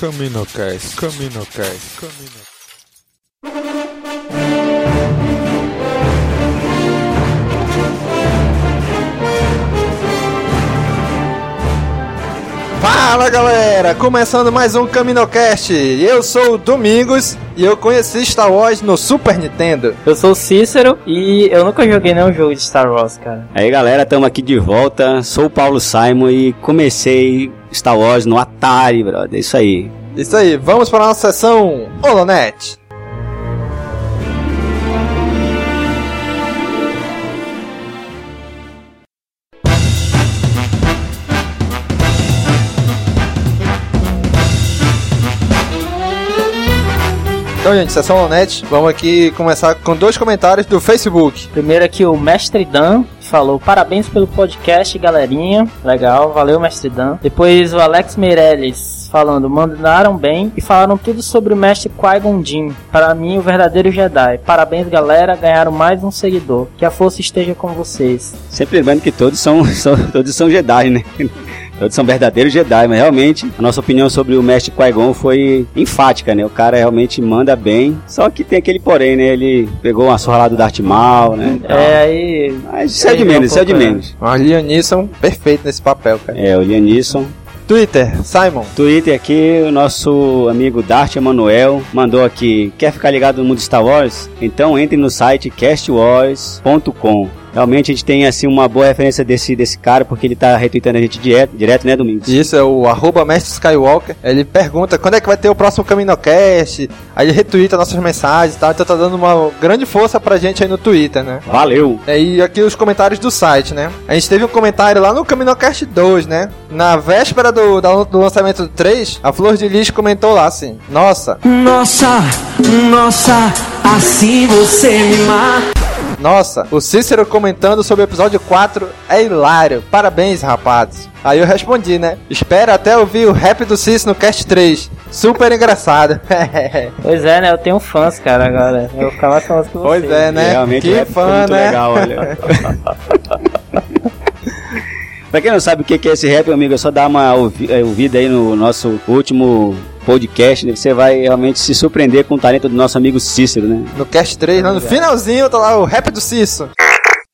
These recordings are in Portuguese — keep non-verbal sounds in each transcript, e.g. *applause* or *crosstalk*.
Caminocast, Caminocast, Caminocast. Fala galera, começando mais um Caminocast. Eu sou o Domingos e eu conheci Star Wars no Super Nintendo. Eu sou o Cícero e eu nunca joguei nenhum jogo de Star Wars, cara. Aí galera, estamos aqui de volta. Sou o Paulo Simon e comecei Star Wars no Atari, brother. Isso aí. Isso aí, vamos para a nossa sessão Holonet. Então, gente, sessão Holonet, vamos aqui começar com dois comentários do Facebook. Primeiro aqui o Mestre Dan falou parabéns pelo podcast, galerinha. Legal, valeu, Mestre Dan. Depois o Alex Meirelles falando, mandaram bem e falaram tudo sobre o mestre Qui-Gon Jinn. Para mim, o verdadeiro Jedi. Parabéns, galera, ganharam mais um seguidor. Que a força esteja com vocês. Sempre lembrando que todos são, *laughs* são todos são Jedi, né? Todos são verdadeiros Jedi, mas realmente a nossa opinião sobre o mestre Qui-Gon foi enfática, né? O cara realmente manda bem, só que tem aquele porém, né? Ele pegou uma surra lá do Darth Maul, né? É, aí... Mas isso é de menos, isso é de menos. O Liam Neeson, perfeito nesse papel, cara. É, o Liam Neeson. Twitter, Simon. Twitter aqui, o nosso amigo Dart Emanuel mandou aqui: Quer ficar ligado no mundo Star Wars? Então entre no site castwars.com. Realmente a gente tem assim uma boa referência desse, desse cara, porque ele tá retweetando a gente direto, direto né, Domingos? Isso, é o arroba Mestre Skywalker. Ele pergunta quando é que vai ter o próximo CaminoCast. Aí ele retweeta nossas mensagens e tal. Então tá dando uma grande força pra gente aí no Twitter, né? Valeu! É, E aqui os comentários do site, né? A gente teve um comentário lá no CaminoCast 2, né? Na véspera do, do lançamento do 3, a Flor de Lis comentou lá assim: Nossa, Nossa, nossa, assim você me mata. Nossa, o Cícero comentando sobre o episódio 4 é hilário. Parabéns, rapazes. Aí eu respondi, né? Espera até ouvir o rap do Cícero no cast 3. Super engraçado. *laughs* Pois é, né? Eu tenho fãs, cara, agora. Eu vou ficar mais famoso que você. pois é, né? Realmente que é, fã, muito né? legal, olha. *laughs* pra quem não sabe o que é esse rap, amigo, é só dar uma ouvi- eh, ouvida aí no nosso último podcast, né? Você vai realmente se surpreender com o talento do nosso amigo Cícero, né? No cast 3, lá no finalzinho, tá lá o rap do Cícero.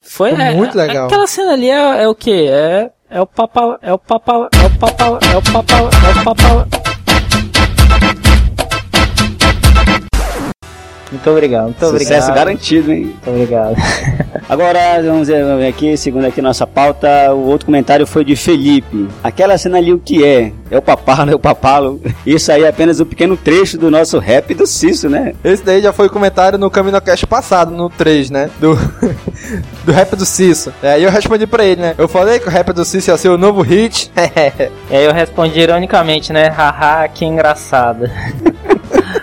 Foi Ficou é, muito legal. Aquela cena ali é, é o quê? É, é o papa, é o papa, é o papa, é o papa, é o papa. Muito obrigado, muito Sucesso obrigado. garantido, hein? Muito obrigado. *laughs* Agora, vamos ver aqui, segundo aqui nossa pauta, o outro comentário foi de Felipe. Aquela cena ali, o que é? É o papalo, é o papalo. Isso aí é apenas um pequeno trecho do nosso rap do Cício, né? Esse daí já foi comentário no CaminoCast passado, no 3, né? Do, *laughs* do rap do Cício. É, Aí eu respondi pra ele, né? Eu falei que o rap do Cício ia ser o novo hit. E *laughs* aí eu respondi ironicamente, né? Haha, que engraçado.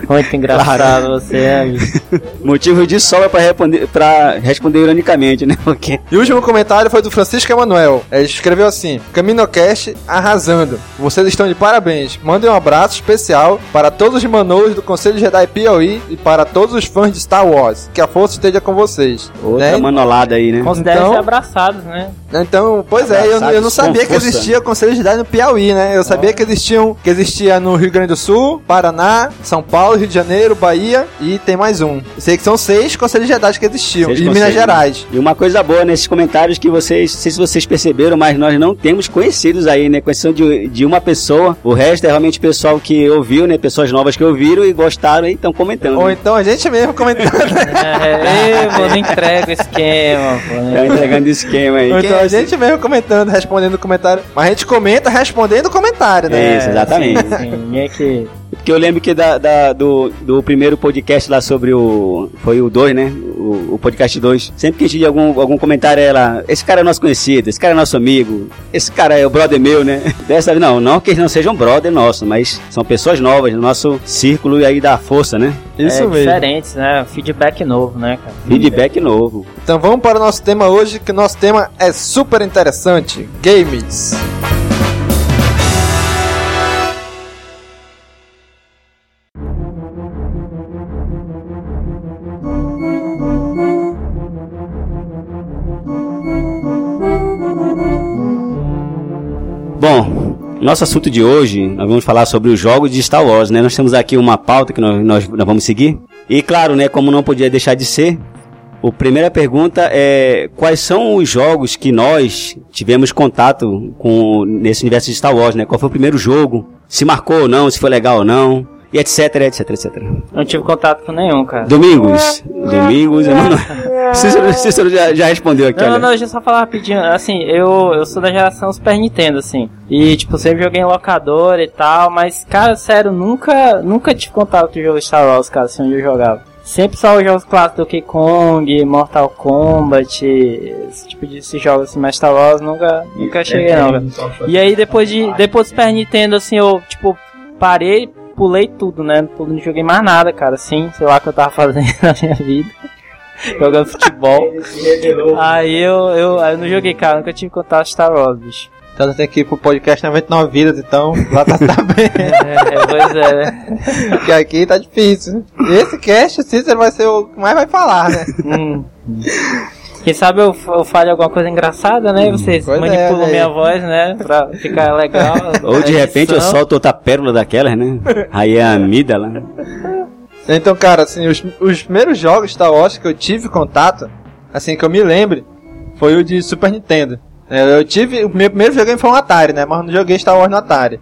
Muito *laughs* engraçado *laughs* você é, bicho. Motivo de sobra pra responder, pra responder ironicamente, né? Porque E o último comentário foi do Francisco Emanuel. Ele escreveu assim: CaminoCast arrasando. Vocês estão de parabéns. Mandem um abraço especial para todos os manos do Conselho Jedi Piauí e para todos os fãs de Star Wars. Que a força esteja com vocês. outra Né? manolada aí, né? Considerem Então- ser abraçados, né? Então, pois é, eu, eu não sabia que existia Conselho Jedi no Piauí, né? Eu sabia que existiam, que existia no Rio Grande do Sul, Paraná, São Paulo, Rio de Janeiro, Bahia e tem mais um. Eu sei que são seis Conselhos Jedi que existiam. Seis e Minas. Gerais. E uma coisa boa nesses comentários que vocês, não sei se vocês perceberam, mas nós não temos conhecidos aí, né? Exceção de, de uma pessoa. O resto é realmente pessoal que ouviu, né? Pessoas novas que ouviram e gostaram e estão comentando. Ou então a gente mesmo comentando. *laughs* É, eu não entrego o esquema, pô. Tá Né? entregando esquema aí. Ou então é a gente mesmo comentando, respondendo comentário. Mas a gente comenta respondendo comentário, né? É, isso, exatamente. Sim, sim. Ninguém que Porque eu lembro que da, da- do, do primeiro podcast lá sobre o. Foi o 2, né? O, o podcast 2. Sempre que a gente tinha algum, algum comentário, ela. Esse cara é nosso conhecido, esse cara é nosso amigo, esse cara é o brother meu, né? *laughs* Dessa vez, não, não que eles não sejam brother nosso, mas são pessoas novas no nosso círculo e aí dá força, né? Isso é mesmo. diferentes, né? Feedback novo, né, cara? Feedback novo. Então vamos para o nosso tema hoje, que o nosso tema é super interessante: games. Nosso assunto de hoje, nós vamos falar sobre os jogos de Star Wars, né? Nós temos aqui uma pauta que nós, nós, nós vamos seguir. E claro, né, como não podia deixar de ser, a primeira pergunta é quais são os jogos que nós tivemos contato com nesse universo de Star Wars, né? Qual foi o primeiro jogo? Se marcou ou não, se foi legal ou não, e etc, etc, etc. Não tive contato com nenhum, cara. Domingos. Domingos, eu não... *laughs* Cícero, Cícero já, já respondeu aqui, Não, olha. não, deixa eu só falar rapidinho. Assim, eu, eu sou da geração Super Nintendo, assim. E, tipo, sempre joguei em locador e tal. Mas, cara, sério, nunca, nunca tive contato com o jogo Star Wars, cara, assim, onde eu jogava. Sempre só os jogos clássicos do Donkey Kong, Mortal Kombat, esse tipo de esses jogos assim, mas Star Wars nunca, nunca cheguei não. E aí depois de depois do Super Nintendo assim, eu tipo parei, pulei tudo, né? Não joguei mais nada, cara, assim, sei lá o que eu tava fazendo *laughs* na minha vida. Jogando futebol. Aí eu, eu, aí eu não joguei, cara, nunca tive contato Star Wars, bicho. Então você tem que ir pro podcast 99 Vidas, então lá tá, tá bem. *laughs* É, pois é, né? Porque aqui tá difícil. Esse cast, o Cícero vai ser o que mais vai falar, né? Hum. Quem sabe eu, eu fale alguma coisa engraçada, né? E vocês Pois é, manipulam aí. minha voz, né? Pra ficar legal. *laughs* Ou de repente eu solto outra pérola daquelas, né? Aí é a amígdala. Então, cara, assim, os, os primeiros jogos Star Wars que eu tive contato, assim, que eu me lembre, foi o de Super Nintendo. É, Eu tive, o meu primeiro videogame foi um Atari, né? Mas eu não joguei Star Wars no Atari.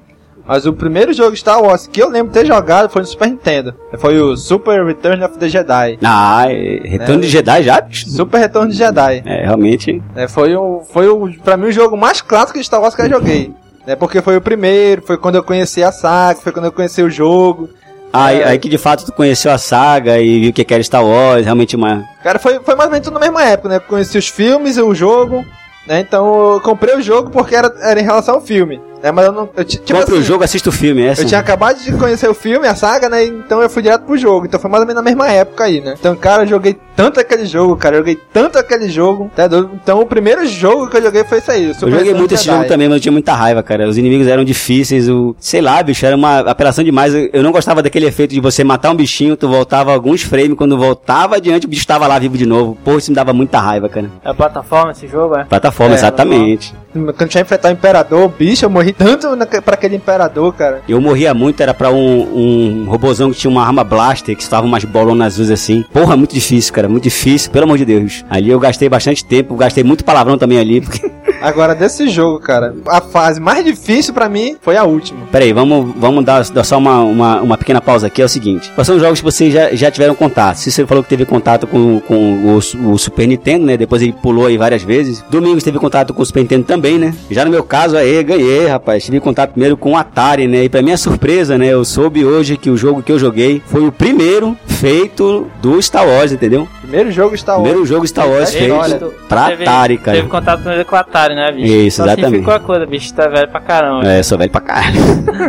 Mas o primeiro jogo Star Wars que eu lembro ter jogado foi no Super Nintendo. Foi o Super Return of the Jedi. Ah, é- Retorno de Jedi já? Super Retorno de Jedi. É, realmente. É, foi o, foi o, pra mim o jogo mais clássico de Star Wars que eu joguei. É porque foi o primeiro, foi quando eu conheci a saga, foi quando eu conheci o jogo. Aí, É. aí que de fato tu conheceu a saga e viu o que era Star Wars, realmente uma. Cara, foi, foi mais ou menos tudo na mesma época, né? Conheci os filmes e o jogo, né? Então eu comprei o jogo porque era, era em relação ao filme. Né? Mas eu não. Eu, ti- tipo Compra o assim, jogo, assista o filme, é essa? Eu tinha acabado de conhecer o filme, a saga, né? Então eu fui direto pro jogo. Então foi mais ou menos na mesma época aí, né? Então, cara, eu joguei tanto aquele jogo, cara. Eu joguei tanto aquele jogo. Tá? Então o primeiro jogo que eu joguei foi isso aí. o Eu Super joguei muito esse Jedi. jogo também, mas eu tinha muita raiva, cara. Os inimigos eram difíceis, o. Sei lá, bicho, era uma apelação demais. Eu não gostava daquele efeito de você matar um bichinho, tu voltava alguns frames, quando voltava adiante, o bicho tava lá vivo de novo. Pô, isso me dava muita raiva, cara. É a plataforma esse jogo, é? Plataforma, É, exatamente. Quando tinha enfrentar o Imperador, bicho, eu morri tanto na, pra aquele Imperador, cara. Eu morria muito, era pra um, um robozão que tinha uma arma blaster, que estava umas bolonas azuis assim. Porra, muito difícil, cara, muito difícil, pelo amor de Deus. Ali eu gastei bastante tempo, gastei muito palavrão também ali, porque... *laughs* Agora, desse jogo, cara, a fase mais difícil pra mim foi a última. Peraí, vamos, vamos dar, dar só uma, uma, uma pequena pausa aqui. É o seguinte: quais são os jogos que vocês já, já tiveram contato? Se você falou que teve contato com, com o, o Super Nintendo, né? Depois ele pulou aí várias vezes. Domingos teve contato com o Super Nintendo também, né? Já no meu caso, aí, ganhei, rapaz. Tive contato primeiro com o Atari, né? E pra minha surpresa, né? Eu soube hoje que o jogo que eu joguei foi o primeiro feito do Star Wars, entendeu? Primeiro jogo Star Wars. Primeiro jogo Star Wars Teve- feito olha, pra Teve- Atari, cara. Teve contato primeiro com o Atari, né, bicho? Isso, Só exatamente. Assim ficou a coisa, bicho, tá velho pra caramba. É, sou velho pra caralho.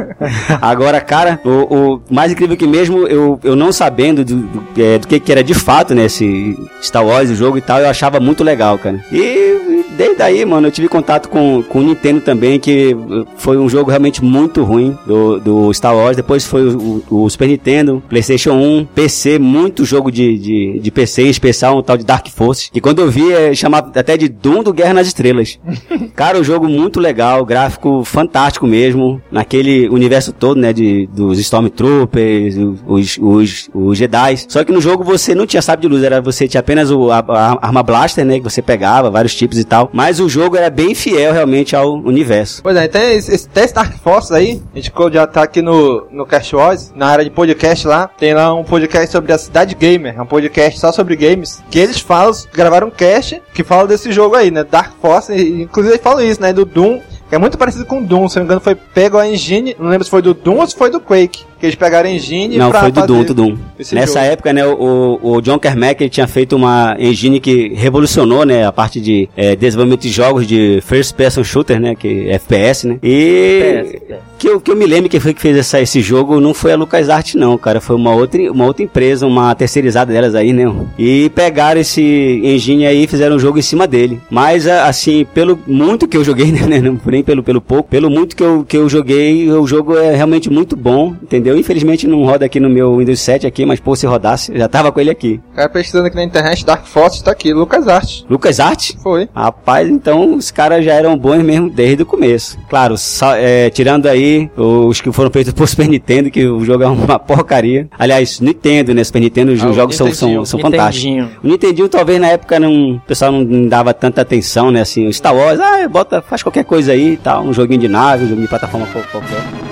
*laughs* Agora, cara, o, o mais incrível que mesmo eu, eu não sabendo do, do, é, do que, que era de fato, né, esse Star Wars, o jogo e tal, eu achava muito legal, cara. E desde aí, mano, eu tive contato com, com o Nintendo também, que foi um jogo realmente muito ruim do, do Star Wars. Depois foi o, o- o Super Nintendo, PlayStation 1, PC, muito jogo de, de, de PC, em especial um tal de Dark Forces, que quando eu vi é chamado até de Doom do Guerra nas Estrelas. *laughs* Cara, o jogo muito legal, gráfico fantástico mesmo, naquele universo todo, né, de, dos Stormtroopers, os, os, os Jedi. Só que no jogo você não tinha sábio de luz, era você tinha apenas o, a, a arma blaster, né, que você pegava, vários tipos e tal. Mas o jogo era bem fiel realmente ao universo. Pois é, então esse, esse Dark Forces aí, a gente já tá aqui no, no Cast Wars, na área de podcast lá, tem lá um podcast sobre a Cidade Gamer, é um podcast só sobre games, que eles falam, gravaram um cast que fala desse jogo aí, né, Dark Forces, e, inclusive eles falam isso, né, do Doom, é muito parecido com Doom, se não me engano foi pego a engine, não lembro se foi do Doom ou se foi do Quake, que eles pegaram engine Não, foi do Doom, do Doom. Nessa jogo. época, né, o, o John Carmack ele tinha feito uma engine que revolucionou, né, a parte de eh, desenvolvimento de jogos de first person shooter, né, que é FPS, né. E FPS. que eu, que eu me lembro que foi que fez essa, esse jogo não foi a LucasArts não, cara, foi uma outra, uma outra empresa, uma terceirizada delas aí, né. E pegaram esse engine aí e fizeram um jogo em cima dele. Mas assim, pelo muito que eu joguei, *laughs* né, não nem pelo pelo pouco, pelo muito que eu, que eu joguei, o jogo é realmente muito bom, entendeu? Entendeu? Infelizmente não roda aqui no meu Windows 7 aqui, mas pô, se rodasse, já tava com ele aqui. Cara, pesquisando aqui na internet, Dark Force tá aqui, Lucas Art. Lucas Art? Foi. Rapaz, então os caras já eram bons mesmo desde o começo. Claro, só, é, tirando aí os que foram feitos por *laughs* Super Nintendo, que o jogo é uma porcaria. Aliás, Nintendo, né? Super Nintendo, os Ah, jogos são, são, são fantásticos. O Nintendinho talvez na época não, o pessoal não dava tanta atenção, né? Assim, o Star Wars, ah, bota, faz qualquer coisa aí e tal, um joguinho de nave, um joguinho de plataforma qual- qualquer.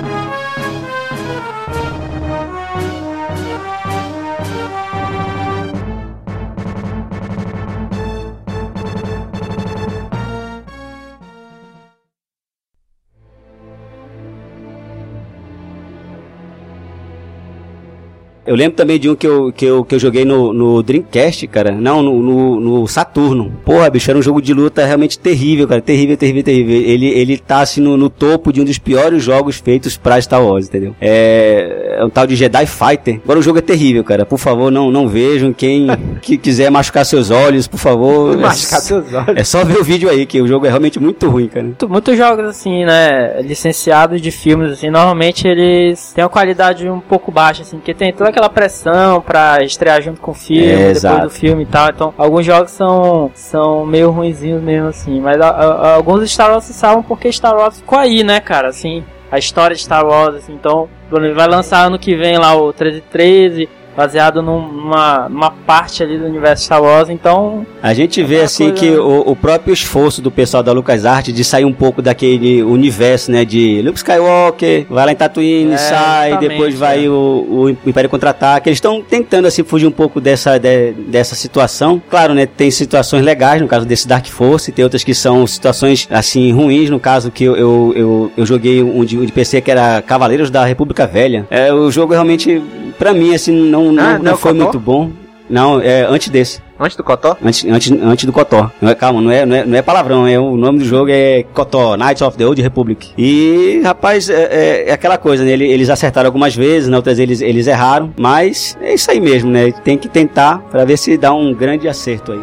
Eu lembro também de um que eu, que eu, que eu joguei no, no Dreamcast, cara. Não, no, no, no Saturno. Porra, bicho, era um jogo de luta realmente terrível, cara. Terrível, terrível, terrível. Ele, ele tá assim no, no topo de um dos piores jogos feitos pra Star Wars, entendeu? É, é um tal de Jedi Fighter. Agora o jogo é terrível, cara. Por favor, não, não vejam. Quem *laughs* que quiser machucar seus olhos, por favor. Machucar seus olhos. É só ver o vídeo aí, que o jogo é realmente muito ruim, cara. Muito- Muitos jogos, assim, né, licenciados de filmes, assim, normalmente eles têm uma qualidade um pouco baixa, assim, porque tem toda aquela pressão pra estrear junto com o filme, É, depois exato. do filme e tal, então alguns jogos são, são meio ruinzinhos mesmo, assim, mas a- a- alguns Star Wars se salvam porque Star Wars ficou aí, né, cara, assim, a história de Star Wars, assim, então, vai lançar ano que vem lá o 1313, baseado num- numa, numa parte ali do universo Star Wars, então A gente vê Aquela assim coisa- que o, o próprio esforço do pessoal da LucasArts de sair um pouco daquele universo, né, de Luke Skywalker, vai lá em Tatooine, É, sai, depois vai é. o, o Império Contra-Ataque. Eles estão tentando assim fugir um pouco dessa de- dessa situação. Claro, né, tem situações legais no caso desse Dark Force, tem outras que são situações assim ruins, no caso que eu, eu, eu, eu joguei um de, um de PC que era Cavaleiros da República Velha. É, o jogo realmente pra mim assim não não, Ah, não não foi Cotó? muito bom. Não, é antes desse. Antes do Cotó? Antes, antes, antes do Cotó. Não é, calma, não é, não, é, não é palavrão, é, o nome do jogo é Cotó, Knights of the Old Republic. E, rapaz, é, é- é aquela coisa, né? ele- Eles acertaram algumas vezes, na outras eles, eles erraram, mas é isso aí mesmo, né? Tem que tentar pra ver se dá um grande acerto aí.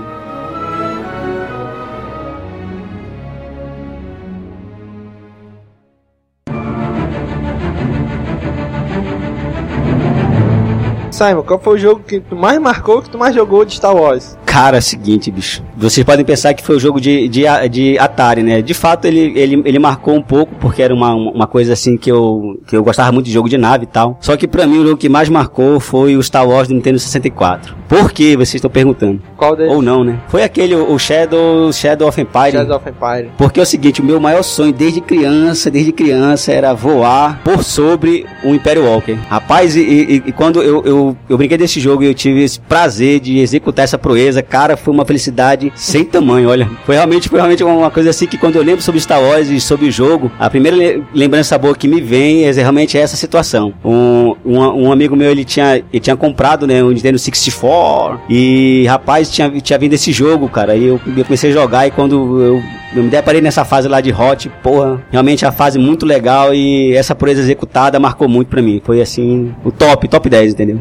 Simon, qual foi o jogo que tu mais marcou, que tu mais jogou de Star Wars? Cara, é o seguinte, bicho. Vocês podem pensar que foi o jogo de, de, de Atari, né? De fato, ele, ele, ele marcou um pouco, porque era uma, uma coisa assim que eu, que eu gostava muito de jogo de nave e tal. Só que pra mim, o jogo que mais marcou foi o Star Wars do Nintendo 64. Por que? Vocês estão perguntando. Qual deles? Ou não, né? Foi aquele, o Shadow, Shadow of Empire. Shadows of Empire. Porque é o seguinte, o meu maior sonho desde criança, desde criança, era voar por sobre o Império Walker. Rapaz, e, e- e quando eu, eu, eu brinquei desse jogo e eu tive esse prazer de executar essa proeza, cara, foi uma felicidade sem tamanho, olha. Foi realmente, foi realmente uma coisa assim que quando eu lembro sobre Star Wars e sobre o jogo, a primeira le- lembrança boa que me vem é realmente essa situação. Um, um, um amigo meu, ele tinha, ele tinha comprado, né, o Nintendo 64 e, rapaz, tinha, tinha vindo esse jogo, cara, e eu, eu comecei a jogar e quando eu eu me deparei nessa fase lá de Hot, porra, realmente a fase muito legal e essa proeza executada marcou muito pra mim. Foi assim, o top, top 10, entendeu?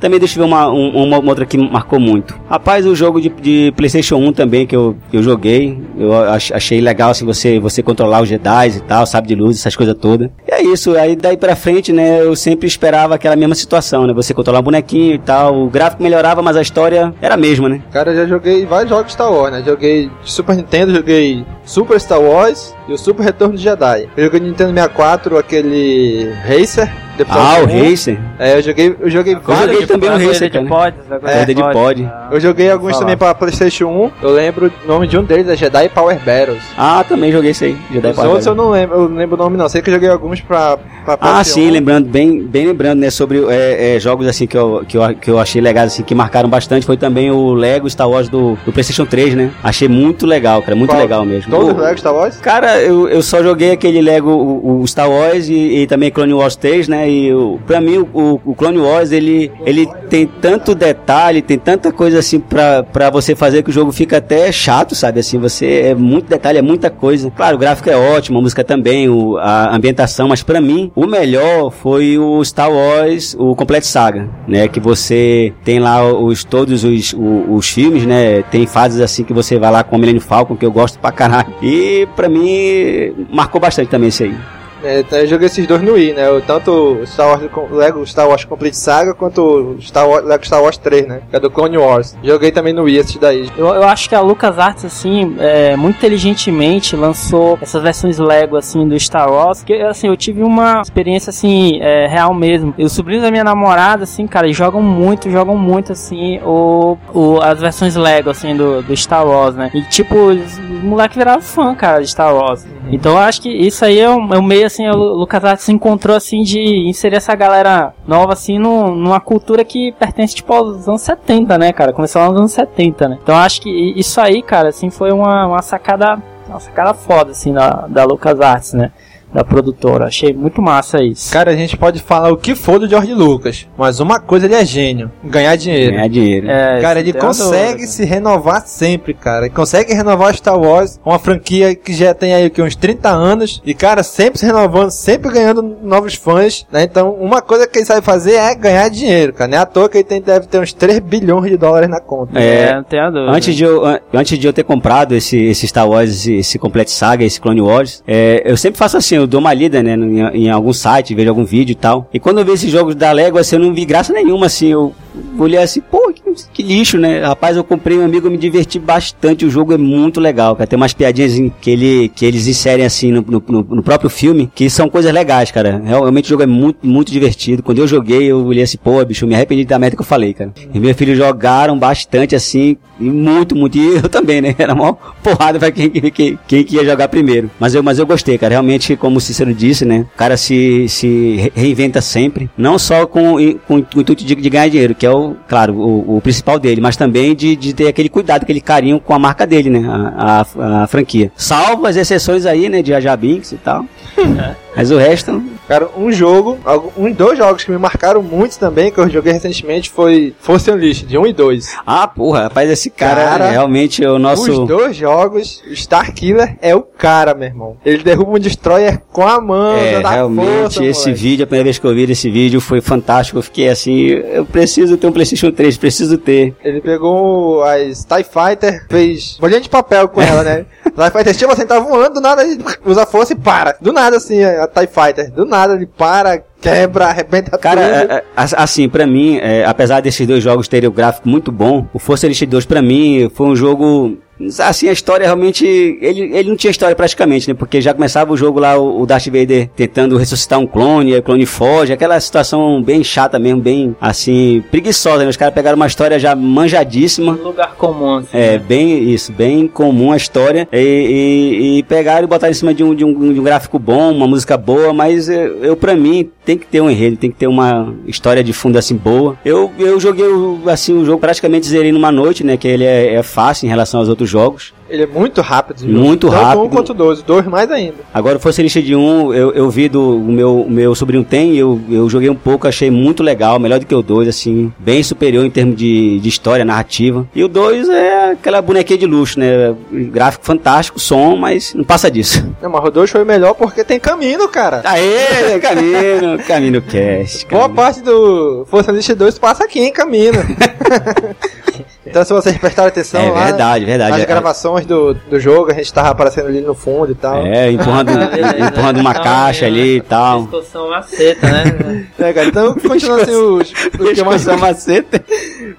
Também deixa eu ver uma, um- uma, uma outra que marcou muito. Rapaz, o jogo de, de PlayStation 1 também que eu, eu joguei, eu ach- achei legal assim, você, você controlar os Jedi e tal, sabe de luz, essas coisas todas. E é isso, aí daí pra frente, né, eu sempre esperava aquela mesma situação, né, você controlar um bonequinho e tal, o gráfico melhorava, mas a história era a mesma, né? Cara, eu já joguei vários jogos Star Wars, né? Joguei Super Nintendo, joguei Super Star Wars e o Super Retorno de Jedi. Eu joguei Nintendo 64, aquele Racer. Depois Ah, o. Racer. É, eu joguei, eu joguei Eu vários. joguei também corrida Racer, de cara. pods, corrida Corrida de pod. Eu joguei alguns Falar. também pra PlayStation 1. Eu lembro o nome de um deles, é Jedi Power Battles. Ah, também joguei isso aí, Jedi Os Power outros eu Battle. não lembro, eu não lembro o nome não. Sei que eu joguei alguns pra, pra Ah, PS1. sim, lembrando, bem, bem lembrando, né, sobre é, é, jogos assim que eu, que, eu, que eu achei legais, assim, que marcaram bastante, foi também o Lego Star Wars do, do PlayStation 3, né? Achei muito legal, cara, muito Qual? legal mesmo. Todos O- os Lego Star Wars? Cara, eu, eu só joguei aquele Lego, o, o Star Wars e, e também Clone Wars 3, né? E o, pra mim, o, o Clone Wars, ele, ele tem tanto detalhe, tem tanta coisa assim pra você fazer que o jogo fica até chato, sabe? Assim, você é muito detalhe, é muita coisa. Claro, o gráfico é ótimo, a música também, o, a ambientação, mas pra mim, o melhor foi o Star Wars, o Complete Saga, né? Que você tem lá os, todos os, o- os filmes, né? Tem fases assim que você vai lá com o Millennium Falcon, que eu gosto pra caralho. E pra mim, marcou bastante também isso aí. É, então eu joguei esses dois no Wii, né? Tanto o Star Wars, Lego Star Wars Complete Saga quanto o Star Wars, Lego Star Wars 3, né? Que é do Clone Wars. Joguei também no Wii esses daí. Eu, eu acho que a LucasArts, assim, é, muito inteligentemente lançou essas versões Lego, assim, do Star Wars, que, assim, eu tive uma experiência, assim, é, real mesmo. E os sobrinhos da minha namorada, assim, cara, eles jogam muito, jogam muito, assim, o, o, as versões Lego, assim, do, do Star Wars, né? E, tipo, os os moleques viraram fã, cara, de Star Wars. Então eu acho que isso aí é um, é um meio, assim, o LucasArts se encontrou, assim, de inserir essa galera nova, assim, no, numa cultura que pertence, tipo, aos anos 70, né, cara? Começou lá nos anos 70, né? Então acho que isso aí, cara, assim, foi uma, uma sacada, uma sacada foda, assim, da, da LucasArts, né? Da produtora. Achei muito massa isso. Cara, a gente pode falar o que for do George Lucas, mas uma coisa ele é gênio: ganhar dinheiro. Ganhar dinheiro. É, Cara, ele dúvida, consegue cara. se renovar sempre, cara. Ele consegue renovar Star Wars, uma franquia que já tem aí que, uns 30 anos. E, cara, sempre se renovando, sempre ganhando novos fãs, né? Então, uma coisa que ele sabe fazer é ganhar dinheiro, cara. Não é à toa que ele tem, deve ter uns 3 bilhões de dólares na conta. É, não tenho a dúvida. Antes de, eu, an- antes de eu ter comprado esse, esse Star Wars, esse, esse Complete Saga, esse Clone Wars, é, eu sempre faço assim, eu dou uma lida, né, em, em algum site, vejo algum vídeo e tal. E quando eu vi esses jogos da Lego, assim, eu não vi graça nenhuma, assim, eu olhei assim, pô, que, que lixo, né? Rapaz, eu comprei um amigo, eu me diverti bastante, o jogo é muito legal, cara. Tem umas piadinhas que, ele, que eles inserem, assim, no, no, no- próprio filme, que são coisas legais, cara. Realmente o jogo é muito, muito divertido. Quando eu joguei, eu olhei assim, pô, bicho, eu me arrependi da merda que eu falei, cara. E meus filhos jogaram bastante, assim, e muito, muito. E eu também, né? Era mó porrada pra quem, quem, quem, quem que ia jogar primeiro. Mas eu, mas eu gostei, cara. Realmente, como o Cícero disse, né? O cara se, se re- reinventa sempre. Não só com, com o intuito de, de ganhar dinheiro, que é o, claro, o, o principal dele, mas também de, de ter aquele cuidado, aquele carinho com a marca dele, né? A, a, a franquia. Salvo as exceções aí, né? De Aja Binks e tal. *laughs* Mas o resto, Cara, um jogo, um, dois jogos que me marcaram muito também, que eu joguei recentemente, foi Force Unleashed, 1 e 2. Ah, porra, rapaz, esse cara, Cara, realmente é o nosso. Os dois jogos, o Star Killer é o cara, meu irmão. Ele derruba um destroyer com a mão, É, realmente, força, esse moleque. vídeo, a primeira vez que eu vi esse vídeo foi fantástico. Eu fiquei assim, eu preciso ter um PlayStation 3, preciso ter. Ele pegou as TIE Fighter, fez bolinha de papel com ela, né? *laughs* TIE Fighter, tipo assim, tá voando, do nada ele usa força e para. Do nada, assim, a TIE Fighter. Do nada ele para, quebra, arrebenta Cara, tudo. é, é, as- assim, pra mim, é, apesar desses dois jogos terem o gráfico muito bom, o Força Elite 2 pra mim foi um jogo. Assim, a história realmente. Ele, ele não tinha história praticamente, né? Porque já começava o jogo lá, o, o Darth Vader tentando ressuscitar um clone, aí o clone foge, aquela situação bem chata mesmo, bem, assim, preguiçosa, né? Os caras pegaram uma história já manjadíssima. Um lugar comum, assim. É, bem isso, bem comum a história. E, e- e pegaram e botaram em cima de um, de, um, de um gráfico bom, uma música boa, mas eu, eu pra mim, tem que ter um enredo, tem que ter uma história de fundo assim boa. Eu, eu joguei assim o jogo praticamente zerei numa noite, né? Que ele é, é fácil em relação aos outros jogos. Ele é muito rápido. Muito Tanto rápido. um quanto dois. Dois mais ainda. Agora o Força Elite de 1, eu, eu vi do o meu, meu sobrinho tem, eu, eu joguei um pouco, achei muito legal, melhor do que o 2, assim, bem superior em termos de, de história, narrativa. E o 2 é aquela bonequinha de luxo, né? Gráfico fantástico, som, mas não passa disso. Não, mas o 2 foi melhor porque tem caminho, cara. Aê, Camino, Camino Cast. Boa parte do Força Unleashed 2 passa aqui em Camino. *laughs* então se vocês prestarem atenção É lá, verdade, verdade. nas É- gravações do, do jogo, a gente tava aparecendo ali no fundo e tal. É, empurrando, Ah, empurrando uma Então, caixa ali e tal. Discussão maceta, né? É, cara, então continuando assim os, os que eu mais maceta.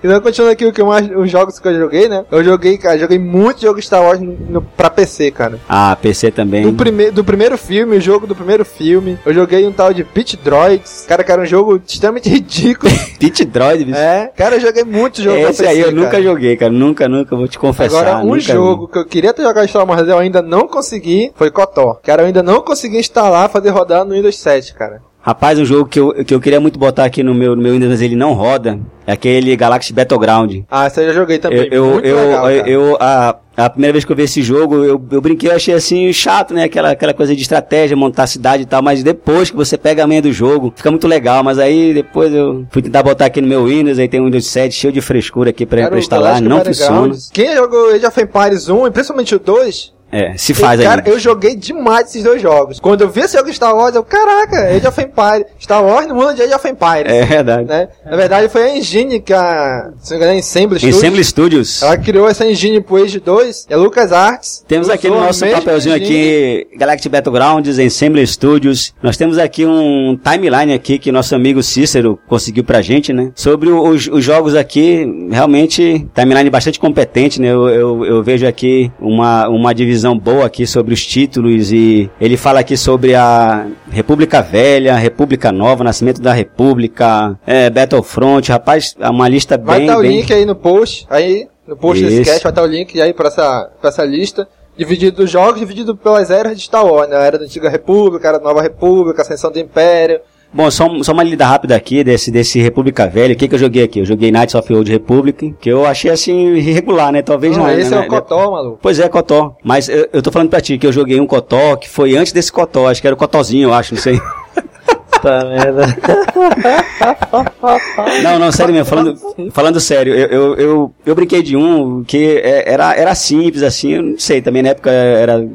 Então, continuando aqui o que eu mais, os jogos que eu joguei, né? Eu joguei, cara, joguei muito jogo Star Wars no, no- pra PC, cara. Ah, PC também. Do, prime, do primeiro filme, o jogo do primeiro filme, eu joguei um tal de Pit Droids, cara, que era um jogo extremamente *laughs* ridículo. *laughs* Pit Droid, bicho. é, cara, eu joguei muito jogo pra Esse PC, aí eu cara. nunca joguei, cara. Nunca, nunca, vou te confessar. Agora, um jogo que eu queria ter jogado Star Wars, eu ainda não consegui, foi Kotor. Cara, eu ainda não consegui instalar, fazer rodar no Windows 7, cara. Rapaz, um jogo que eu, que eu queria muito botar aqui no meu, no meu Windows, mas ele não roda, é aquele Galaxy Battleground. Ah, esse eu já joguei também, Eu, eu, eu, legal, cara. eu- a, a primeira vez que eu vi esse jogo, eu, eu brinquei, eu achei assim chato, né? Aquela, aquela coisa de estratégia, montar cidade e tal, mas depois que você pega a manha do jogo, fica muito legal. Mas aí depois eu fui tentar botar aqui no meu Windows, aí tem um Windows 7 cheio de frescura aqui pra, Era pra instalar, não funciona. Quem jogou Age of Empires 1 e principalmente o 2, É, se faz E, cara, ainda. eu joguei demais esses dois jogos. Quando eu vi esse jogo de Star Wars, eu, caraca, Age of Empires. Star Wars no mundo de Age of Empires. É verdade. Né? Na verdade, foi a engine que a, se não me engano, a Ensemble Studios, Ensemble Studios. ela criou essa engine pro Age 2, é Lucas Arts. Temos aqui no nosso papelzinho aqui, Galactic Battlegrounds, Ensemble Studios. Nós temos aqui um timeline aqui que nosso amigo Cícero conseguiu pra gente, né? Sobre os, os jogos aqui, realmente, timeline bastante competente, né? Eu, eu, eu vejo aqui uma, uma divisão boa aqui sobre os títulos e ele fala aqui sobre a República Velha, República Nova, Nascimento da República, é, Battlefront, rapaz, é uma lista Vai bem... estar o bem... link aí no post, aí no post desse Isso. cast vai estar o link aí pra essa, pra essa lista. Dividido os jogos, dividido pelas eras de Star Wars, né? A era da Antiga República, a era da Nova República, a Ascensão do Império. Bom, só, só uma lida rápida aqui desse, desse República Velha. O que, que eu joguei aqui? Eu joguei Knights of the Old Republic, que eu achei assim irregular, né? Talvez Não, não. esse né, é o né? Cotó, maluco. Pois é, Cotó. Mas eu, eu tô falando pra ti que eu joguei um Cotó que foi antes desse Cotó. Acho que era o Cotózinho, eu acho, não sei. *laughs* Puta merda. *laughs* Não, não, sério mesmo, falando, falando sério, eu, eu, eu, eu brinquei de um que é- era, era simples, assim, eu não sei, também na época era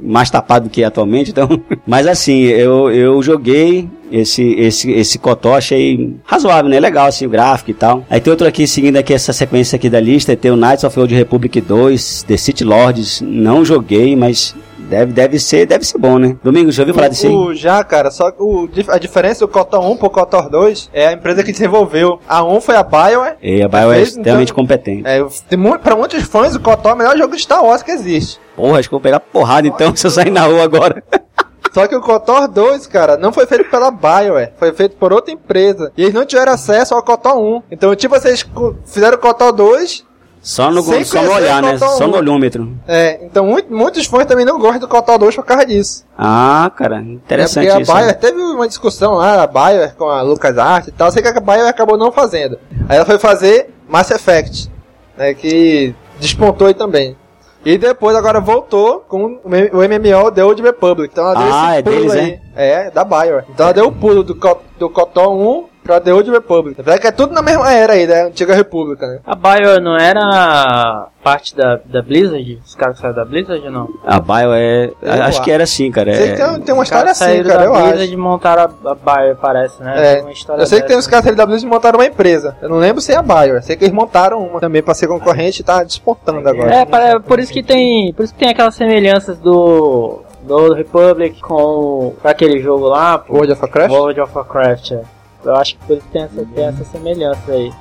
mais tapado do que atualmente, então. *laughs* Mas assim, eu, eu joguei esse, esse, esse Cotó, achei razoável, né? Legal, assim, o gráfico e tal. Aí tem outro aqui, seguindo aqui essa sequência aqui da lista, tem o Knights of Old Republic 2, The City Lords, não joguei, mas deve, deve ser, deve ser bom, né? Domingo, já ouviu falar disso aí? Já, cara, só que o, a diferença do Cotó 1 pro Cotó 2 é a empresa que desenvolveu. A 1 foi a Bioware. E a Bio é Fez, extremamente então- competente. É, tem pra muitos fãs, o Cotó é o melhor jogo de Star Wars que existe. Porra, acho que vou pegar porrada então *laughs* se eu sair na rua agora. *laughs* Só que o KOTOR 2, cara, não foi feito pela BioWare, foi feito por outra empresa. E eles não tiveram acesso ao KOTOR 1. Então, tipo, vocês fizeram o KOTOR 2, Só no, Sem só no olhar, né? Só no olhômetro. é, então muito- muitos fãs também não gostam do KOTOR 2 por causa disso. Ah, cara, interessante é isso. a né? BioWare teve uma discussão lá, a BioWare com a LucasArts e tal, sei que a BioWare acabou não fazendo. Aí ela foi fazer Mass Effect, né, que despontou aí também. E depois agora voltou com o MMO The Old Republic. Então ela deu Ah, esse é pulo deles, aí. É, da BioWare. Então ela deu o pulo do, do KOTOR 1 pra The Old Republic. Apesar que é tudo na mesma era aí, da Antiga República, né? A Bio não era parte da, da Blizzard? Os caras que saíram da Blizzard ou não? A Bio é. Eu acho que era assim, cara. Sei É, que tem, tem uma história assim, saíram cara, da eu Blizzard acho. e montaram a, a Bio, parece, né? É, Tem uma história eu sei que tem os caras da Blizzard montaram uma empresa. Eu não lembro se é a BioWare. Sei que eles montaram uma também pra ser concorrente e tá despontando agora. É, é por isso que tem. Por isso que tem aquelas semelhanças do. Do Old Republic com com aquele jogo lá, World of Warcraft? World of Warcraft. é. Eu acho que por isso tem essa, tem essa semelhança aí.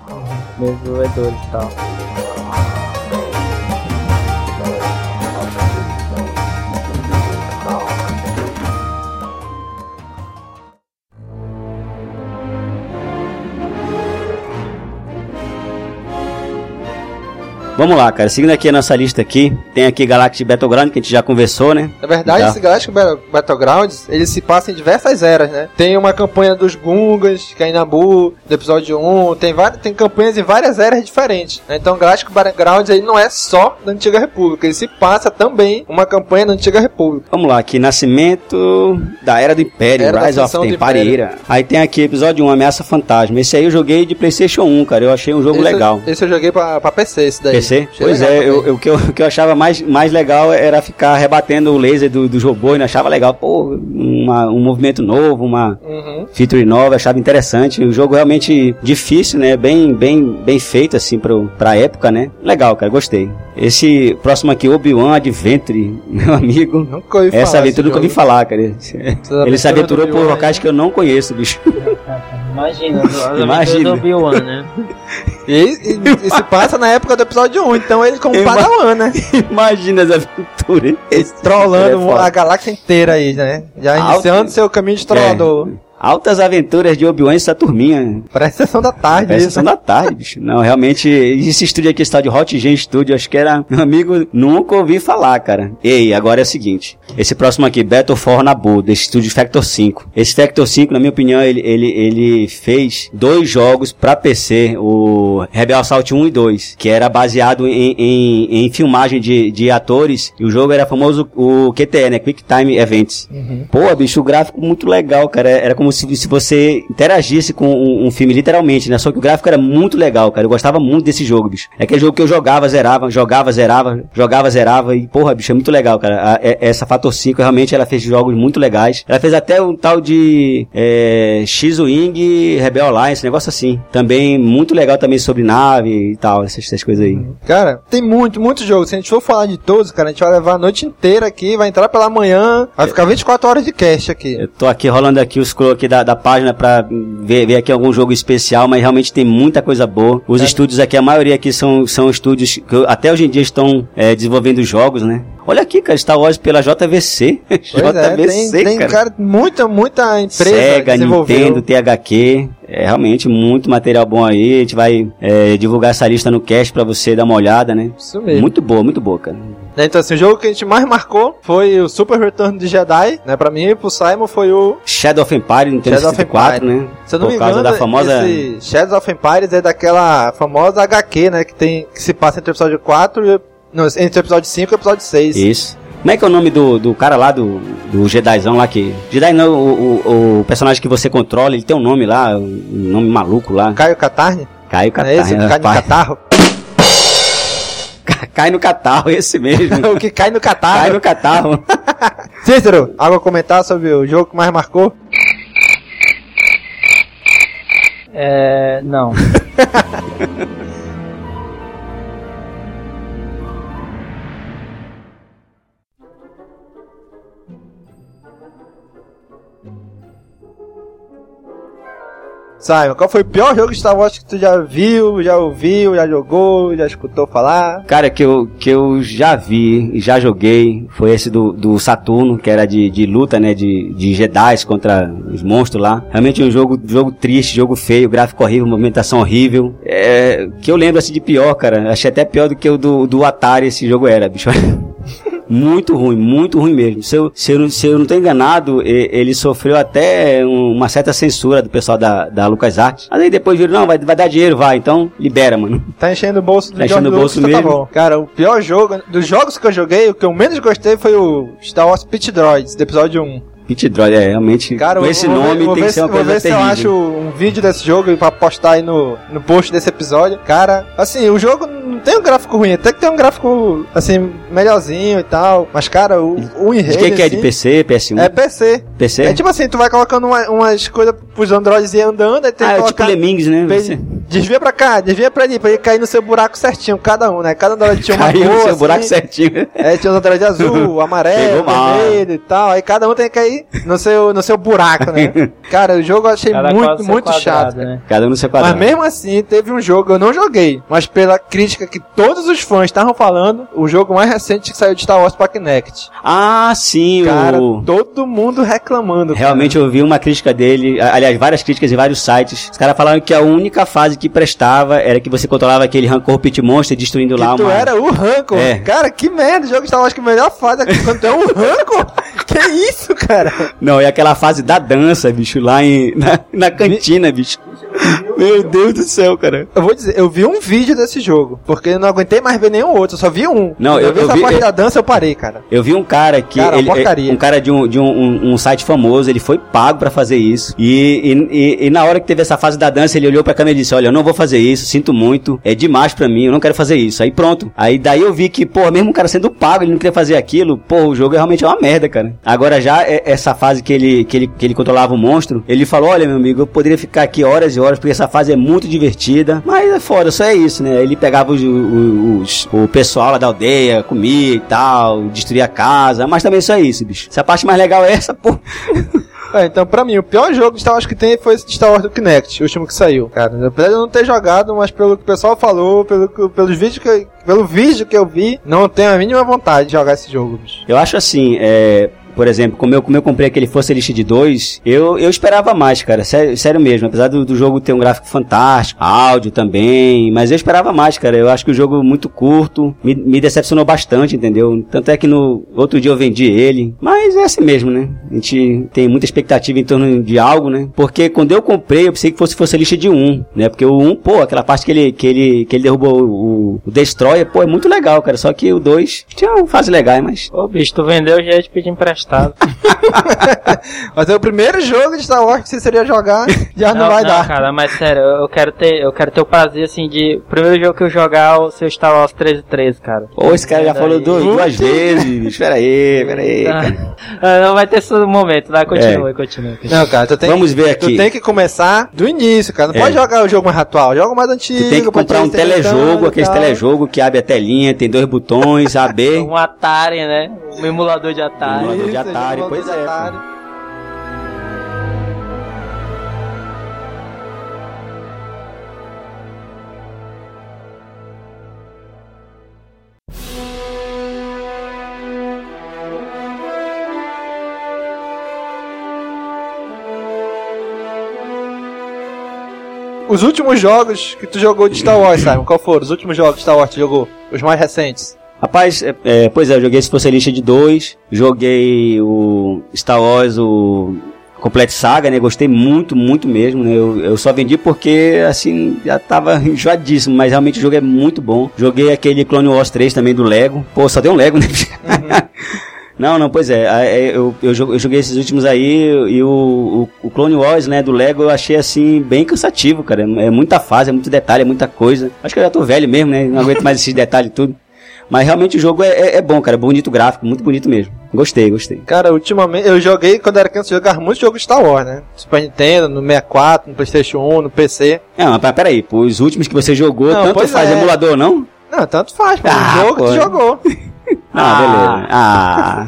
Desenvolvedores e tal. Vamos lá, cara. Seguindo aqui a nossa lista aqui, tem aqui Galactic Battleground, que a gente já conversou, né? Na verdade, Tá. esse Galactic Battle- Battlegrounds, ele se passa em diversas eras, né? Tem uma campanha dos Gungas, que é do episódio 1, tem, várias, tem campanhas em várias eras diferentes. né? Então, Galactic Battlegrounds aí não é só da Antiga República, ele se passa também uma campanha da Antiga República. Vamos lá, aqui, Nascimento da Era do Império, Era Rise of Empire. Aí tem aqui episódio 1, Ameaça Fantasma. Esse aí eu joguei de Playstation 1, cara. Eu achei um jogo esse, legal. Esse eu joguei pra, pra PC, esse daí. PC? Pois é, eu, eu- o, que eu, o que eu achava mais, mais legal era ficar rebatendo o laser do, dos robôs, né? Achava legal, pô, uma- um movimento novo, uma Uhum. feature nova, achava interessante. O jogo realmente difícil, né? Bem, bem, bem feito, assim, pro, pra época, né? Legal, cara, gostei. Esse próximo aqui, Obi-Wan Adventure, *laughs* meu amigo. Nunca ouvi Essa falar aventura eu nunca ouvi falar, cara. *laughs* Ele se aventurou por locais né? que eu não conheço, bicho. *laughs* Imagina, as aventuras Imagina. do Obi-Wan, né? E, e- e se passa na época do episódio 1, então ele como Eu Padawan, né? Imagina as aventuras. Esse Trollando é a galáxia inteira aí, né? Já Alto- iniciando seu caminho de trollador. Altas aventuras de Obi-Wan e essa turminha. Parece sessão da tarde Parece isso. sessão da tarde, bicho. Não, realmente, esse estúdio aqui, esse tal de Hot Gen Studio, acho que era, meu amigo, nunca ouvi falar, cara. Ei, agora é o seguinte. Esse próximo aqui, Battle for Nabu, desse estúdio Factor 5. Esse Factor 5, na minha opinião, ele, ele, ele fez dois jogos pra PC, o Rebel Assault 1 e 2, que era baseado em, em, em filmagem de, de atores, e o jogo era famoso, o QTE, né? Quick Time Events. Pô, bicho, o gráfico muito legal, cara. Era como como se, se você interagisse com um, um filme, literalmente, né? Só que o gráfico era muito legal, cara. Eu gostava muito desse jogo, bicho. É aquele jogo que eu jogava, zerava, jogava, zerava, jogava, zerava. E, porra, bicho, é muito legal, cara. A- é- essa Fator 5, realmente, ela fez jogos muito legais. Ela fez até um tal de é, X-Wing Rebel Alliance, negócio assim. Também muito legal também sobre nave e tal, essas, essas coisas aí. Cara, tem muito, muito jogo. Se a gente for falar de todos, cara, a gente vai levar a noite inteira aqui, vai entrar pela manhã, vai ficar 24 horas de cast aqui. Eu tô aqui rolando aqui o scroll aqui da, da página pra ver, ver aqui algum jogo especial, mas realmente tem muita coisa boa. Os estúdios aqui, a maioria aqui são, são estúdios que até hoje em dia estão é, desenvolvendo jogos, né? Olha aqui, cara, Star Wars pela JVC. *laughs* Pois é, tem, tem cara. cara, muita, muita empresa Sega. Nintendo, THQ. É realmente muito material bom aí. A gente vai é, divulgar essa lista no cast pra você dar uma olhada, né? Isso mesmo. Muito boa, muito boa, cara. Então, assim, o jogo que a gente mais marcou foi o Super Return de Jedi, né? Pra mim e pro Simon foi o Shadow of Empire, Nintendo Shadow of 64, Empire. né? Se eu não Por me causa engano, da famosa... esse Shadows of Empires é daquela famosa HQ, né? Que, tem, que se passa entre o episódio 4 e... Não, entre o episódio 5 e o episódio 6. Isso. Como é que é o nome do, do cara lá, do, do Jedizão lá que... Jedi não, o, o, o personagem que você controla, ele tem um nome lá, um nome maluco lá. Caio Catarne? Caio é esse? Catarro. que cai no catarro? Cai no catarro, esse mesmo. *laughs* o que cai no Cai catarro. no catarro. *laughs* Cícero, algo a comentar sobre o jogo que mais marcou? É. Não. *laughs* Simon, qual foi o pior jogo de Star Wars que tu já viu, já ouviu, já jogou, já escutou falar? Cara, que eu, que eu já vi e já joguei foi esse do, do Saturno, que era de, de luta, né? De, de Jedi contra os monstros lá. Realmente um jogo, jogo triste, jogo feio, gráfico horrível, movimentação horrível. É, que eu lembro assim de pior, cara. Achei até pior do que o do, do Atari esse jogo era, bicho. *laughs* Muito ruim, muito ruim mesmo. Se eu, se eu, não- se eu não tô enganado, ele sofreu até um- uma certa censura do pessoal da, da LucasArts. Mas aí depois viram, não, vai, vai dar dinheiro, vai. Então, libera, mano. Tá enchendo o bolso do Tá enchendo o bolso Lucas, então mesmo. Tá. Cara, o pior jogo, dos jogos que eu joguei, o que eu menos gostei foi o Star Wars Pit Droids, do episódio 1. Pit Droid, é, realmente, Cara, com esse vou nome vou tem que ser se- uma Vou coisa ver se eu terrível. acho um vídeo desse jogo pra postar aí no, no post desse episódio. Cara, assim, o jogo não tem um gráfico ruim, até que tem um gráfico, assim, melhorzinho e tal. Mas, cara, o, o De enredo. que, que é? assim, De PC, PS1? É PC. PC? É tipo assim, tu vai colocando uma- umas coisas pros androides ir andando, aí tem ah, que é tipo colocar... Lemmings, né? Você Desvia pra cá, desvia pra ali, pra ele cair no seu buraco certinho, cada um, né? Cada androide tinha uma caiu cor, no seu assim, buraco certinho. É, tinha os androides azul, *laughs* amarelo, vermelho e tal. Aí cada um tem que cair no seu, no seu buraco, né? *laughs* Cara, o jogo eu achei Cada muito, muito quadrado, chato. né? Cada um no seu Mas quadrado. mesmo assim, teve um jogo, eu não joguei, mas pela crítica que todos os fãs estavam falando, o jogo mais recente que saiu de Star Wars pra Kinect. Ah, sim, Cara, o... todo mundo reclamando. Realmente eu vi uma crítica dele, aliás, várias críticas em vários sites. Os caras falaram que a única fase que prestava era que você controlava aquele Rancor Pit Monster destruindo Que lá tu uma... era o Rancor. É. Cara, que merda. O jogo Star Wars que a melhor fase é quando tu é um Rancor. *laughs* que isso, cara? Não, é aquela fase da dança, bicho, lá em, na, na cantina, bicho. Meu Deus do céu, cara. Eu vou dizer, eu vi um vídeo desse jogo, porque eu não aguentei mais ver nenhum outro, eu só vi um. Não, eu- vi eu essa vi- parte eu- da dança, eu parei, cara. Eu vi um cara que. Cara, ele, porcaria. um cara de, um, de um, um- um site famoso, ele foi pago pra fazer isso. E, e, e- e na hora que teve essa fase da dança, ele olhou pra câmera e disse: Olha, eu não vou fazer isso, sinto muito, é demais pra mim, eu não quero fazer isso. Aí pronto. Aí daí eu vi que, pô, mesmo o cara sendo pago, ele não queria fazer aquilo, pô, o jogo é realmente uma merda, cara. Agora já é- essa fase que ele, que ele, que ele controlava o monstro, ele falou: Olha, meu amigo, eu poderia ficar aqui horas e horas, porque essa fase é muito divertida. Mas é foda, só é isso, né? Ele pegava os, os- o pessoal lá da aldeia, comia e tal, destruía a casa, mas também só é isso, bicho. Se a parte mais legal é essa, pô. *laughs* É, então, pra mim, o pior jogo de Star Wars que tem foi esse de Star Wars do Kinect, o último que saiu. Cara, apesar de eu não ter jogado, mas pelo que o pessoal falou, pelo, pelos vídeos que eu, pelo vídeo que eu vi, não tenho a mínima vontade de jogar esse jogo, bicho. Eu acho assim, é. Por exemplo, como eu, como eu comprei aquele Força Elite de 2, eu, eu esperava mais, cara. Sério, sério mesmo. Apesar do, do jogo ter um gráfico fantástico, áudio também, mas eu esperava mais, cara. Eu acho que o jogo é muito curto, me, me decepcionou bastante, entendeu? Tanto é que no outro dia eu vendi ele. Mas é assim mesmo, né? A gente tem muita expectativa em torno de algo, né? Porque quando eu comprei, eu pensei que fosse Força Elite de 1, né? Porque o 1, pô, aquela parte que ele, que ele, que ele derrubou o, o Destroyer, pô, é muito legal, cara. Só que o 2 tinha uma fase legal, mas Ô, bicho, tu vendeu, já te pedir emprestado. Gostado. *laughs* Mas é o primeiro jogo de Star Wars que você seria jogar, já não, vai dar. cara, mas sério, eu quero ter, eu quero ter o prazer, assim, de... O primeiro jogo que eu jogar é o seu Star Wars 13 13, cara. Pô, esse cara já falou duas, duas vezes, *laughs* bicho. Pera aí, pera aí. cara. Ah, não vai ter esse momento, vai, continua, continua. continua. Não, cara, tu tem, Vamos ver tu aqui. tem que começar do início, cara. Não É. pode jogar o jogo mais atual, joga o mais antigo. Tu tem que pra comprar um telejogo, aquele telejogo que abre a telinha, tem dois botões, A, B. *laughs* Um Atari, né? Um emulador de Atari. Emulador de Isso, Atari, emulador pois de é, Atari. Os últimos jogos que tu jogou de Star Wars, Simon, qual foram? Os últimos jogos de Star Wars que tu jogou? Os mais recentes? Rapaz, é, é, pois é, eu joguei Socialista de 2, joguei o Star Wars, o Complete Saga, né? Gostei muito, muito mesmo, né? Eu, eu só vendi porque, assim, já tava enjoadíssimo, mas realmente o jogo é muito bom. Joguei aquele Clone Wars 3 também do Lego. Pô, só tem um Lego, né? *laughs* Não, não, pois é, é, eu, eu eu joguei esses últimos aí e o, o, o Clone Wars, né, do Lego eu achei assim, bem cansativo, cara. É muita fase, é muito detalhe, é muita coisa. Acho que eu já tô velho mesmo, né? Não aguento mais esses detalhes e tudo. Mas realmente o jogo é, é, é bom, cara. É bonito o gráfico, muito bonito mesmo. Gostei, gostei. Cara, ultimamente eu joguei quando era criança, eu jogava muito jogo de Star Wars, né? Super Nintendo, no 64, no PlayStation 1, no PC. Não, mas peraí, pô, os últimos que você jogou, Não, tanto faz é. emulador, não? Não, tanto faz, pô. Ah, o jogo que pô. jogou. *laughs* Ah, beleza. Ah,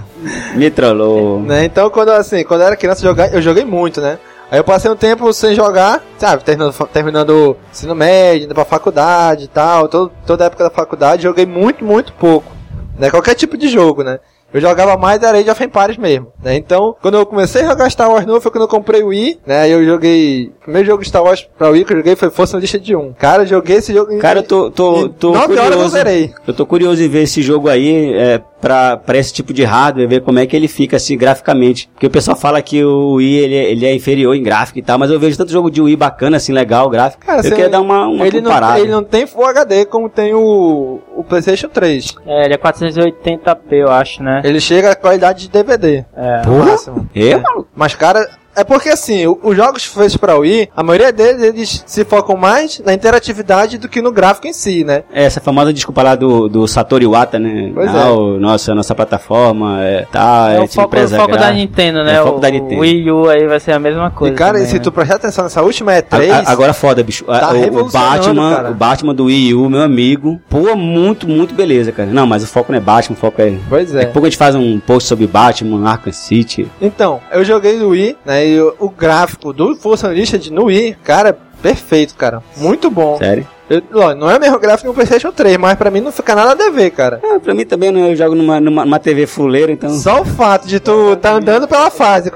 me trollou. né? Então, quando assim, quando eu era criança, eu eu joguei muito, né? Aí eu passei um tempo sem jogar, sabe? Terminando, terminando ensino médio, indo pra faculdade e tal. Todo, toda a época da faculdade, joguei muito, muito pouco. Né? Qualquer tipo de jogo, né? Eu jogava mais era Age of Empires mesmo, né? Então, quando eu comecei a jogar Star Wars novo, foi quando eu comprei o Wii, né? Eu joguei... O primeiro jogo de Star Wars pra Wii que eu joguei foi Força Lista de 1. Cara, eu joguei esse jogo... Cara, eu tô, tô, tô eu curioso. zerei. Eu tô curioso em ver esse jogo aí é, pra, pra esse tipo de hardware, ver como é que ele fica assim graficamente. Porque o pessoal fala que o Wii ele, é- ele é inferior em gráfico e tal, mas eu vejo tanto jogo de Wii bacana, assim, legal, gráfico. Cara, eu você- queria dar uma, uma ele, não, comparada. ele não tem Full HD como tem o, o PlayStation 3. É, ele é 480p, eu acho, né? Ele chega a qualidade de DVD. É. no máximo. É? Mas, cara, é porque assim, os jogos feitos pra Wii, a maioria deles eles se focam mais na interatividade do que no gráfico em si, né? Essa famosa desculpa lá do, do Satoru Iwata, né? Pois ah, é. o, nossa, nossa plataforma, é, tá, É, é, o tipo, foco, o foco da gra- Nintendo, né? É o foco o, da Nintendo. o Wii U aí vai ser a mesma coisa. e, cara, também, se né? tu prestar atenção nessa última A- E3, a- agora foda, bicho. A- Tá o- o, Batman, cara. o Batman do Wii U, meu amigo. Pô, muito, muito beleza, cara. Não, mas o foco não é Batman, o foco é. pois Daqui é. a pouco a gente faz um post sobre Batman, Arkham City. Então, eu joguei no Wii, né? E o, o gráfico do Força Unleashed no Wii, cara, perfeito, cara. Muito bom. Sério? Eu- não é o mesmo gráfico que o PlayStation 3, mas pra mim não fica nada a dever, cara. Ah, pra mim também, né? Eu jogo numa, numa, numa TV fuleira, então. Só o fato de tu tá andando pela fase.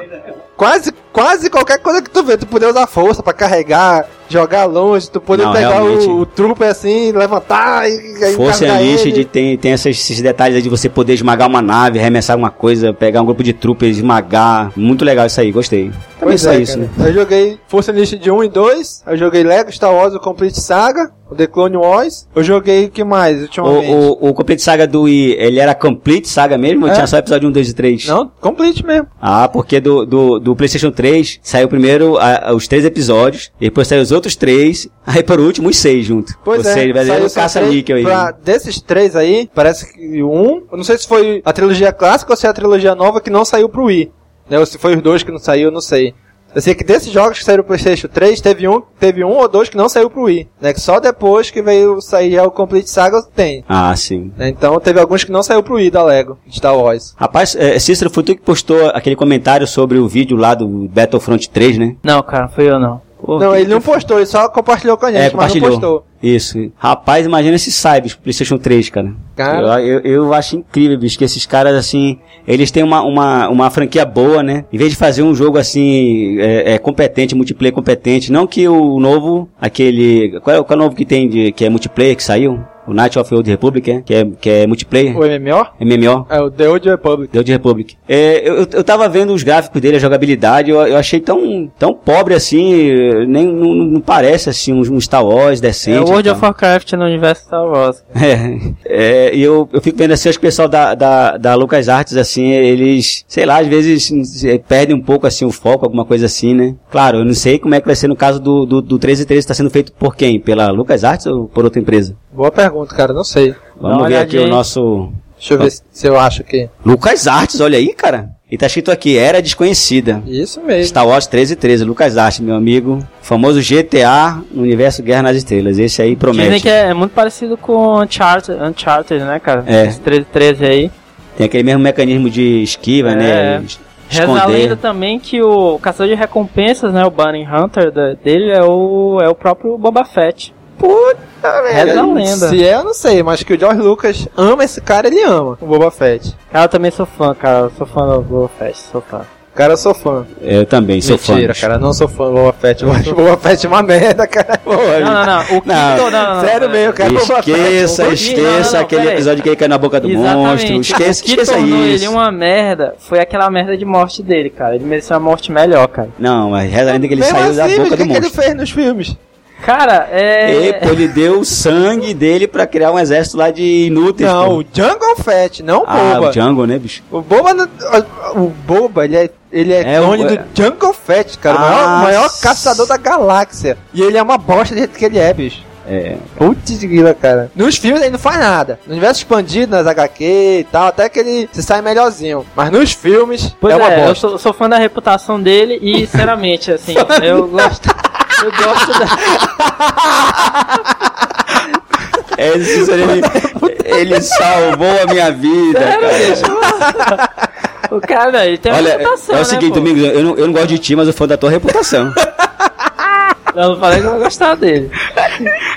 Quase, quase qualquer coisa que tu vê, tu poder usar força pra carregar, jogar longe, tu poder Não, pegar realmente. o, o trooper assim, levantar e, Força encarregar Unleashed ele. tem, tem esses, esses detalhes aí de você poder esmagar uma nave, arremessar alguma coisa, pegar um grupo de troopers, esmagar. Muito legal isso aí, gostei. Também só é, isso, né? Eu joguei Força Unleashed 1 e 2, eu joguei Lego Star Wars o Complete Saga, o The Clone Wars, eu joguei o que mais ultimamente? O, o, o Complete Saga do Wii, ele era Complete Saga mesmo ou É. tinha só episódio 1, 2 e 3? Não, Complete mesmo. Ah, porque do, do, do PlayStation 3 saiu primeiro a- a- os três episódios, depois saiu os outros três, aí por último os seis junto. Pois Ou é, seja, vai saiu caça-níquel aí. três pra- desses três aí, parece que um, eu não sei se foi a trilogia clássica ou se é a trilogia nova que não saiu pro Wii. Né, ou se foi os dois que não saiu, eu não sei. Eu sei que desses jogos que saíram pro PlayStation 3, teve um, teve um ou dois que não saiu pro Wii. Né, que só depois que veio sair já o Complete Saga tem. Ah, sim. né, então teve alguns que não saiu pro Wii da Lego, de Star Wars. Rapaz, é, Cícero, foi tu que postou aquele comentário sobre o vídeo lá do Battlefront 3, né? Não, cara, fui eu não. Pô, não, que- ele não postou, ele só compartilhou com a gente, É, mas não compartilhou. postou. Isso. Rapaz, imagina esses pro PlayStation 3, cara. Cara. Eu, eu, eu acho incrível, bicho, que esses caras, assim, eles têm uma, uma, uma franquia boa, né? Em vez de fazer um jogo, assim, é, é, competente, multiplayer competente, não que o novo, aquele... Qual é, qual é o novo que tem, de, que é multiplayer, que saiu? O Night of the Old Republic, é, que é, que é multiplayer, O MMO? MMO. É o The Old Republic. The Old Republic. É, eu, eu tava vendo os gráficos dele, a jogabilidade, eu, eu achei tão, tão pobre assim, nem não, não parece assim um, um Star Wars decente. É World of. Warcraft no universo Star Wars. É, *laughs* é, e eu, eu fico vendo assim, acho que o pessoal da, da, da Lucas Arts, assim, eles, sei lá, às vezes eh, perdem um pouco assim o foco, alguma coisa assim, né? Claro, eu não sei como é que vai ser no caso do, do, do 1313, tá sendo feito por quem? Pela Lucas Arts ou por outra empresa? Boa pergunta, cara, não sei. Vamos ver aqui o nosso. Deixa eu ver se- se eu acho que. Lucas Arts, olha aí, cara. E tá escrito aqui, Era Desconhecida. Isso mesmo. Star Wars 1313, Lucas Arts, meu amigo. Famoso GTA no universo Guerra nas Estrelas. Esse aí promete. Dizem que é muito parecido com Uncharted, Uncharted né, cara? É. Esse 13, 13 aí. Tem aquele mesmo mecanismo de esquiva, É. né? Reza a lenda também que o caçador de recompensas, né, o Bunny Hunter dele é o, é o próprio Boba Fett. Puta Reza a lenda. Se é, eu não sei, mas que o George Lucas ama esse cara, ele ama. O Boba Fett. Cara, eu também sou fã, cara. Eu sou fã do Boba Fett, sou fã. Cara, eu sou fã. Eu também sou fã. Mentira, cara, não sou fã do Boba Fett. Eu acho o Boba Fett uma merda, cara. *laughs* Não, não, não. O que Não, não, Sério mesmo, cara. Boba Fett, Esqueça, vou- esqueça Não, não, não, aquele episódio que ele cai na boca do monstro. Exatamente. Esqueça, o que esqueça isso. ele uma merda foi aquela merda de morte dele, cara. Ele mereceu uma morte melhor, cara. Não, mas reza a lenda que ele saiu da assim, boca o que, do que ele monstro. fez nos filmes? Cara, é. E, pô, ele deu o sangue dele pra criar um exército lá de inúteis. Não, pô. o Jungle Fett, não o Ah, Boba. o Django, né, bicho? O Boba, não- o Boba, ele é, ele é, É, clone o- do Jungle Fett, cara. o maior, Ah, o maior caçador da galáxia. E ele é uma bosta do jeito que ele é, bicho. É. Putz grila, cara. Nos filmes ele não faz nada. No universo expandido, nas HQ e tal, até que ele se sai melhorzinho. Mas nos filmes, Pois é é, uma eu bosta. sou, sou fã da reputação dele e, sinceramente, assim, *laughs* eu gosto. Eu gosto da. É, esse ele, ele salvou a minha vida, cara. O cara, ele tem uma Olha, reputação. é o né, seguinte, pô? Domingos, eu não, eu não gosto de ti, mas eu sou da tua reputação. Eu não falei que eu vou gostar dele.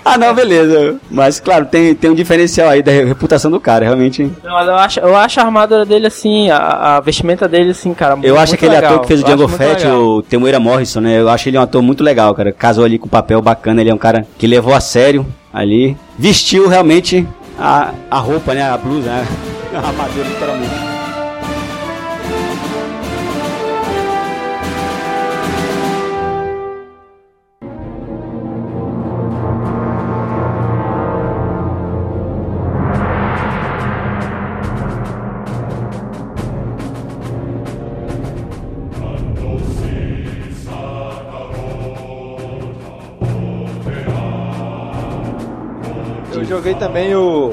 ah, não, beleza. Mas, claro, tem, tem um diferencial aí da reputação do cara, realmente. Mas eu acho, eu acho a armadura dele assim, a, a vestimenta dele assim, cara. Eu acho muito aquele legal. ator que fez o Django muito Fett, o Temuera Morrison, né? Eu acho ele um ator muito legal, cara. Casou ali com um papel bacana, ele é um cara que levou a sério ali. Vestiu realmente a, a roupa, né? A blusa, né? *laughs* A armadura, literalmente. Joguei também o.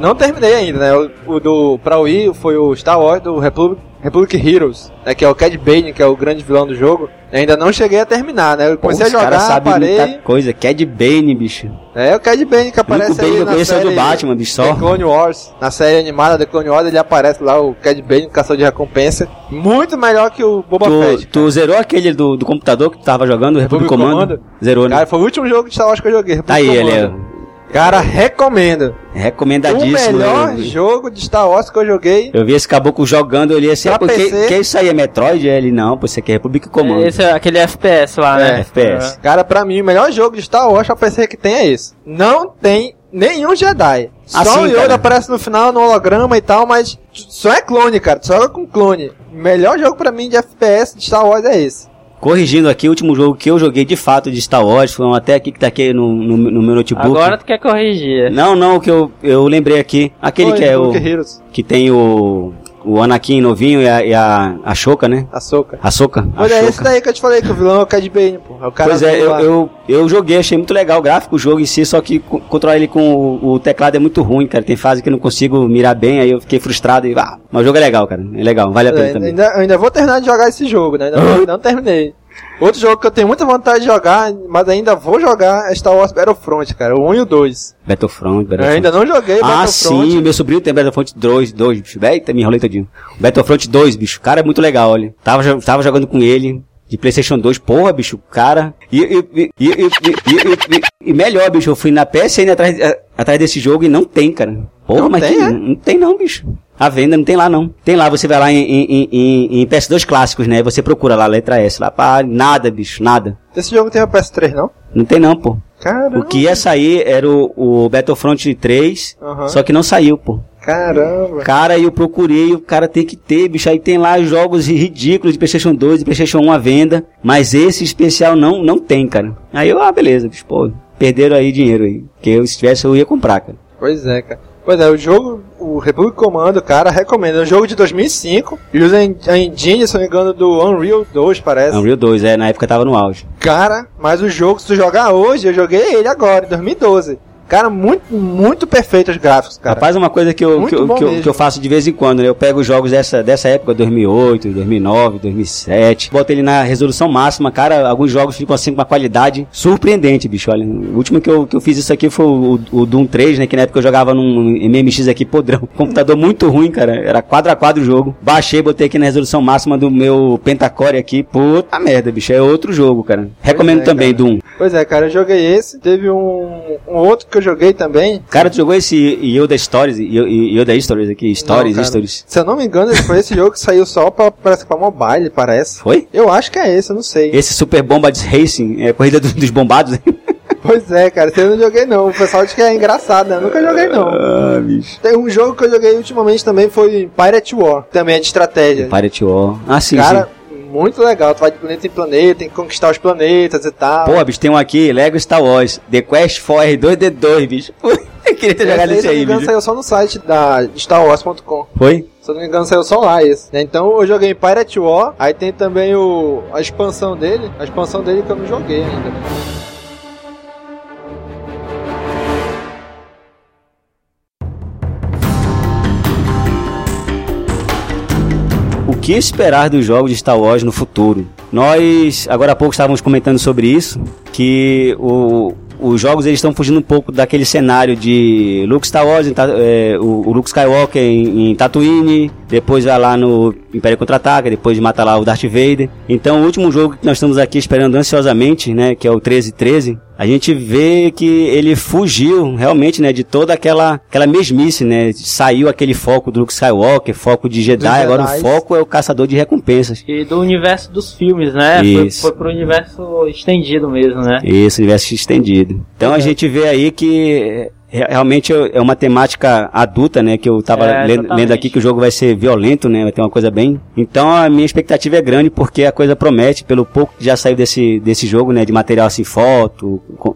Não terminei ainda, né? O, o do. Pra Wii foi o Star Wars do Republic, Republic Heroes, né? Que é o Cad Bane, que é o grande vilão do jogo. Eu ainda não cheguei a terminar, né? Eu Pô, comecei os a jogar, sabem parei. muita coisa. Cad Bane, bicho. É o Cad Bane que aparece Bane aí eu na conheço é o série do Batman, bicho, só. The Clone Wars. Na série animada The Clone Wars ele aparece lá, o Cad Bane, caçador de recompensa. Muito melhor que o Boba Tu, Fett. tu zerou aquele do, do computador que tu tava jogando, o República República Comando? Comando? Zerou, né? Cara, foi o último jogo de Star Wars que eu joguei. tá aí, Republic ele é Commando. Cara, recomendo. O recomendadíssimo. melhor Eu- jogo de Star Wars que eu joguei. Eu vi esse caboclo jogando, eu olhei assim, ah, pô, que, PC. que isso aí é Metroid? Ele, não, pô, isso aqui é República Comando. Esse é aquele FPS lá, né? É, FPS. Cara, pra mim, o melhor jogo de Star Wars pra PC que tem é esse. Não tem nenhum Jedi. Ah, só sim, o Yoda cara. aparece no final, no holograma e tal, mas só é clone, cara. Tu joga com clone. O melhor jogo pra mim de FPS de Star Wars é esse. Corrigindo aqui, o último jogo que eu joguei de fato de Star Wars foi um até aqui que tá aqui no, no, no meu notebook. Agora tu quer corrigir. Não, não, o que eu, eu lembrei aqui. Aquele Foi, que é o. Heroes, Que tem o. O Anakin novinho e a, e a, a Shoka, né? a Soca. A Soka. A Mas é esse daí que eu te falei, que o vilão é o Cad Bane, pô. É o cara Pois é, eu, eu, eu joguei, achei muito legal o gráfico, o jogo em si, só que co- controlar ele com o, o teclado é muito ruim, cara. Tem fase que eu não consigo mirar bem, aí eu fiquei frustrado e. Ah, mas o jogo é legal, cara. É legal, vale a pena É, também. ainda, eu ainda vou terminar de jogar esse jogo, né? Ainda não, *laughs* não terminei. Outro jogo que eu tenho muita vontade de jogar, mas ainda vou jogar é Star Wars Battlefront, cara. O 1 e o 2. Battlefront, Eu Battlefront. ainda não joguei Ah, Battlefront. sim, meu sobrinho tem Battlefront 2, 2, bicho. Eita, me enrolei todinho. Battlefront 2, bicho. Cara, é muito legal, olha. Tava, tava jogando com ele. De Playstation 2, porra, bicho, cara. E, e, e, e, melhor, bicho, eu fui na PSN atrás, a- atrás desse jogo e não tem, cara. Porra, Não mas tem, que- é? não tem não, bicho. A venda não tem lá não. Tem lá, você vai lá em, em, em, em PS2 clássicos, né? Você procura lá a letra S lá, pá, nada, bicho, nada. Esse jogo tem a PS3, não? Não tem não, pô. Caramba. O que ia sair era o, o Battlefront 3, Aham. só que não saiu, pô. Caramba. Cara, eu procurei, o cara tem que ter, bicho. Aí tem lá jogos ridículos de PlayStation 2 e PlayStation 1 à venda, mas esse especial não, não tem, cara. Aí eu, ah, beleza, bicho, pô, perderam aí dinheiro aí. Porque eu, se tivesse, eu ia comprar, cara. Pois é, cara. Pois é, o jogo, o Republic Commando, cara, recomendo. É um jogo de 2005. Ele usa a engine, se não me engano, do Unreal 2, parece. Unreal 2, é, na época tava no auge. Cara, mas o jogo, se tu jogar hoje, eu joguei ele agora, em 2012. Cara, muito, muito perfeito os gráficos, cara. Rapaz, uma coisa que eu, que, eu, que, eu, que eu faço de vez em quando, né? Eu pego os jogos dessa, dessa época, 2008, 2009, 2007, boto ele na resolução máxima, cara, alguns jogos ficam assim com uma qualidade surpreendente, bicho, olha. O último que eu, que eu fiz isso aqui foi o, o Doom 3, né? Que na época eu jogava num MMX aqui podrão. *laughs* Computador muito ruim, cara. Era quadro a quadro o jogo. Baixei, botei aqui na resolução máxima do meu Pentacore aqui. Puta merda, bicho. É outro jogo, cara. Recomendo é, também, cara. Doom. Pois é, cara, eu joguei esse. Teve um, um outro que eu joguei também. Cara, tu jogou esse Yoda Stories? Yo- Yoda Stories aqui? Stories, Não. Stories. Se eu não me engano, foi esse jogo que saiu só pra, parece, que pra mobile, parece. Foi? Eu acho que é esse, eu não sei. Esse Super Bombard Racing, é corrida do- dos bombados. *laughs* Pois é, cara, eu não joguei não. O pessoal diz que é engraçado, né? Eu nunca joguei não. ah, bicho. Tem um jogo que eu joguei ultimamente também foi Pirate War, também é de estratégia. Pirate War. Ah, sim, Cara, sim. Muito legal. Tu vai de planeta em planeta, tem que conquistar os planetas e tal. Pô, bicho, tem um aqui, Lego Star Wars, The Quest for R2D2, bicho. *laughs* Eu queria ter jogado Esse esse se eu não me aí, engano, bicho. saiu só no site da StarWars.com. Foi? Se eu não me engano, saiu só lá esse. né? Então eu joguei Pirate War, aí tem também o, a expansão dele. A expansão dele que eu não joguei ainda. Que esperar dos jogos de Star Wars no futuro? Nós, agora há pouco, estávamos comentando sobre isso, que o, os jogos eles estão fugindo um pouco daquele cenário de Luke Star Wars, em é, o, o Luke Skywalker em, em Tatooine, depois vai lá no Império Contra-Ataca, depois mata lá o Darth Vader. Então, o último jogo que nós estamos aqui esperando ansiosamente, né, que é o 1313, a gente vê que ele fugiu realmente, né, de toda aquela aquela mesmice, né? Saiu aquele foco do Luke Skywalker, foco de Jedi, Dos agora o foco é o caçador de recompensas. E do universo dos filmes, né? Foi, Isso. foi pro universo estendido mesmo, né? Esse universo estendido. Então a gente vê aí que é, realmente é uma temática adulta, né? Que eu tava É, lendo, aqui que o jogo vai ser violento, né? Vai ter uma coisa bem. Então a minha expectativa é grande porque a coisa promete, pelo pouco que já saiu desse, desse jogo, né? De material assim, foto. com-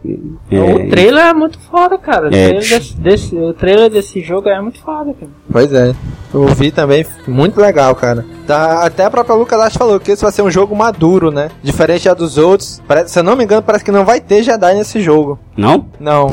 é, O trailer é muito foda, cara. O, É. trailer desse, desse- o trailer desse jogo é muito foda, cara. Pois é. Eu vi também, muito legal, cara. Tá, até a própria Lucas falou que esse vai ser um jogo maduro, né? Diferente já dos outros. Parece, se eu não me engano, parece que não vai ter Jedi nesse jogo. Não? Não.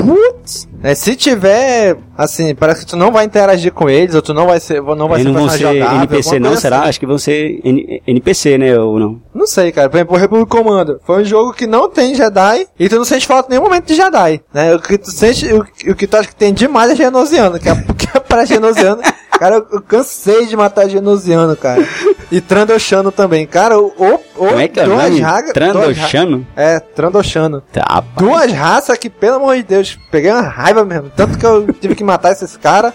É, se tiver, assim, parece que tu não vai interagir com eles, ou tu não vai ser, não vai Eles ser não vão ser jogável, NPC não, coisa será? assim. Acho que vão ser N- NPC, né? Ou não? Não sei, cara. Por exemplo, o Republic Commando foi um jogo que não tem Jedi e tu não sente falta em nenhum momento de Jedi, né? O que tu sente, o, o que tu acha que tem demais é Genosiano, que, é, *laughs* que aparece Genosiano. Cara, eu, cansei de matar Genosiano, cara. E Trandoshano também. Cara, o, Como é que é o nome? raga- Trandoshano? É, Trandoshano. Tá. Duas raças que, pelo amor de Deus, peguei uma raiva mesmo. Tanto que eu tive que matar esses caras.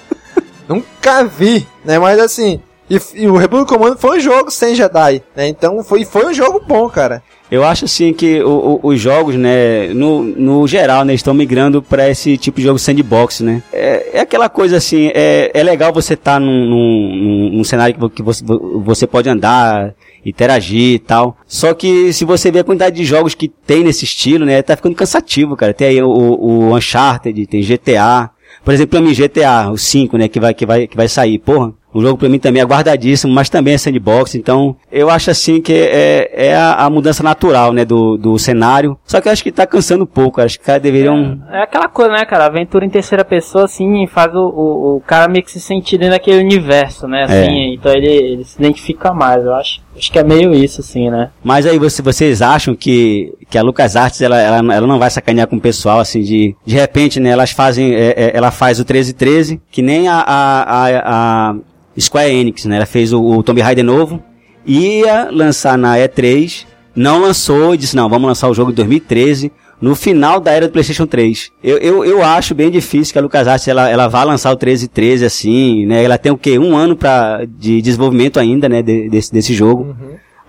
Nunca vi, né? Mas assim. E, e o Republic Commando foi um jogo sem Jedi, né? Então foi, foi um jogo bom, cara. Eu acho assim que o- o- os jogos, né, no, no geral, né, estão migrando para esse tipo de jogo sandbox, né? É, é aquela coisa assim, é, é legal você estar num, num, num- num cenário que vo- que você, você pode andar, interagir e tal. Só que se você vê a quantidade de jogos que tem nesse estilo, né, tá ficando cansativo, cara. Tem aí o, o Uncharted, tem GTA. Por exemplo, pra mim, GTA, o 5, né, que vai, que vai, que vai sair, porra. O jogo pra mim também é guardadíssimo, mas também é sandbox, então eu acho assim que é, é a, a mudança natural, né, do, do cenário. Só que eu acho que tá cansando um pouco, acho que os caras deveriam... É aquela coisa, né, cara? Aventura em terceira pessoa, assim, faz o, o, o cara meio que se sentir dentro daquele universo, né? Assim, então ele, ele se identifica mais, eu acho. Acho que é meio isso, assim, né? Mas aí você, vocês acham que, que a LucasArts, ela, ela, ela não vai sacanear com o pessoal, assim, de, de repente, né, elas fazem, é, é, ela faz o 1313, que nem a, a, a, a Square Enix, né, ela fez o, o Tomb Raider novo, ia lançar na E3, não lançou, e disse, não, vamos lançar o jogo em 2013, no final da era do PlayStation 3. Eu, eu, eu acho bem difícil que a LucasArts ela, ela vá lançar o 1313 assim, né? Ela tem o quê? Um ano pra, de desenvolvimento ainda, né? de- desse, desse jogo.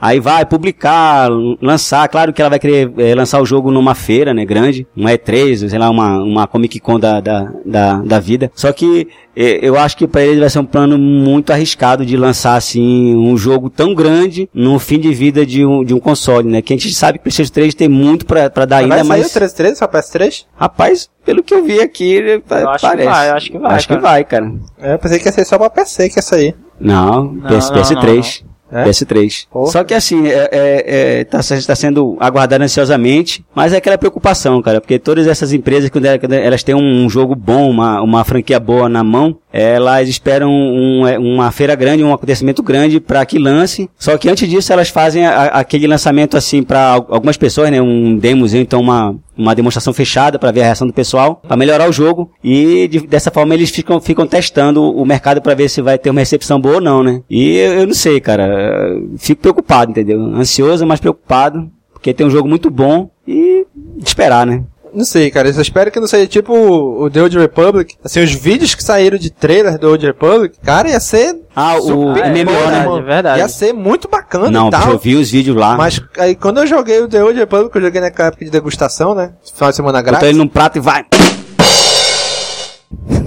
Aí vai publicar, lançar, claro que ela vai querer é, lançar o jogo numa feira, né, grande, uma E3, sei lá, uma, uma Comic Con da, da, da, da vida. Só que é, eu acho que para ele vai ser um plano muito arriscado de lançar, assim, um jogo tão grande no fim de vida de um, de um console, né, que a gente sabe que o PlayStation 3 tem muito pra, pra dar Vai ainda, sair mas... o 313 pra PS3? Rapaz, pelo que eu vi aqui, Eu acho que parece. vai, eu acho que vai, Acho que cara. vai, cara. É, eu pensei que ia ser só pra PC que ia sair. Não, PS, não, PS3. não, não. É? PS3. Porra. Só que assim, é, é, é, tá, tá sendo aguardado ansiosamente, mas é aquela preocupação, cara, porque todas essas empresas, quando elas, quando elas têm um jogo bom, uma, uma franquia boa na mão, elas esperam um, é, uma feira grande, um acontecimento grande para que lance. Só que antes disso, elas fazem a- aquele lançamento assim para algumas pessoas, né, um demozinho, então uma uma demonstração fechada para ver a reação do pessoal, para melhorar o jogo e de- dessa forma eles ficam, ficam testando o mercado para ver se vai ter uma recepção boa ou não, né? E eu, eu não sei, cara, fico preocupado, entendeu? Ansioso, mas preocupado, porque tem um jogo muito bom e esperar, né? Não sei, cara. Eu só espero que não seja tipo o The Old Republic. Assim, os vídeos que saíram de trailer do Old Republic, cara, ia ser. Ah, o MMO, né? mano? verdade. Ia ser muito bacana Não, e tal. eu vi os vídeos lá. Mas aí quando eu joguei o The Old Republic, eu joguei naquela época de degustação, né? Final de semana Botou grátis. ele num prato e vai.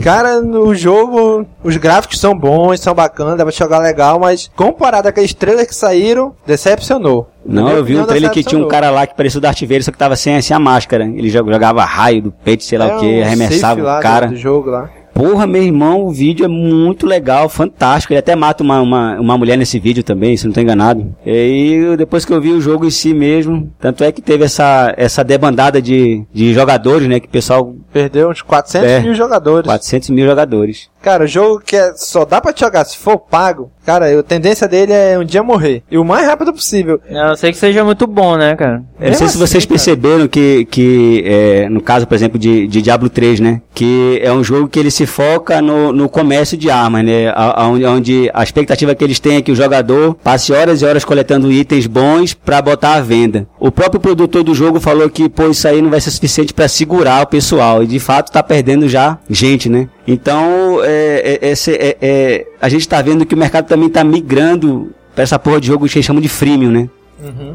Cara, no jogo, os gráficos são bons, são bacanas, dá pra jogar legal, mas comparado àqueles trailers que saíram, decepcionou. Não, eu vi um trailer que tinha um cara lá que parecia o Darth Vader, só que tava sem, sem a máscara. Ele jog- jogava raio do peito, sei lá É o que, um arremessava o cara. Do jogo lá. Porra, meu irmão, o vídeo é muito legal, fantástico. Ele até mata uma, uma, uma mulher nesse vídeo também, se não tô enganado. E depois que eu vi o jogo em si mesmo, tanto é que teve essa, essa debandada de, de jogadores, né? Que o pessoal, Perdeu uns 400 É. mil jogadores. 400 mil jogadores. Cara, o jogo que é, só dá pra te jogar se for pago, cara, a tendência dele é um dia morrer. E o mais rápido possível. Eu sei que seja muito bom, né, cara? Eu não sei Mesmo se vocês assim, cara. perceberam que, que é, no caso, por exemplo, de, de Diablo 3, né? Que é um jogo que ele se foca no, no comércio de armas, né? A- a- Onde, onde a expectativa que eles têm é que o jogador passe horas e horas coletando itens bons pra botar à venda. O próprio produtor do jogo falou que, pô, isso aí não vai ser suficiente pra segurar o pessoal. E de fato tá perdendo já gente, né? Então, é, é, é- é, a gente tá vendo que o mercado também tá migrando pra essa porra de jogo que eles chamam de freemium, né?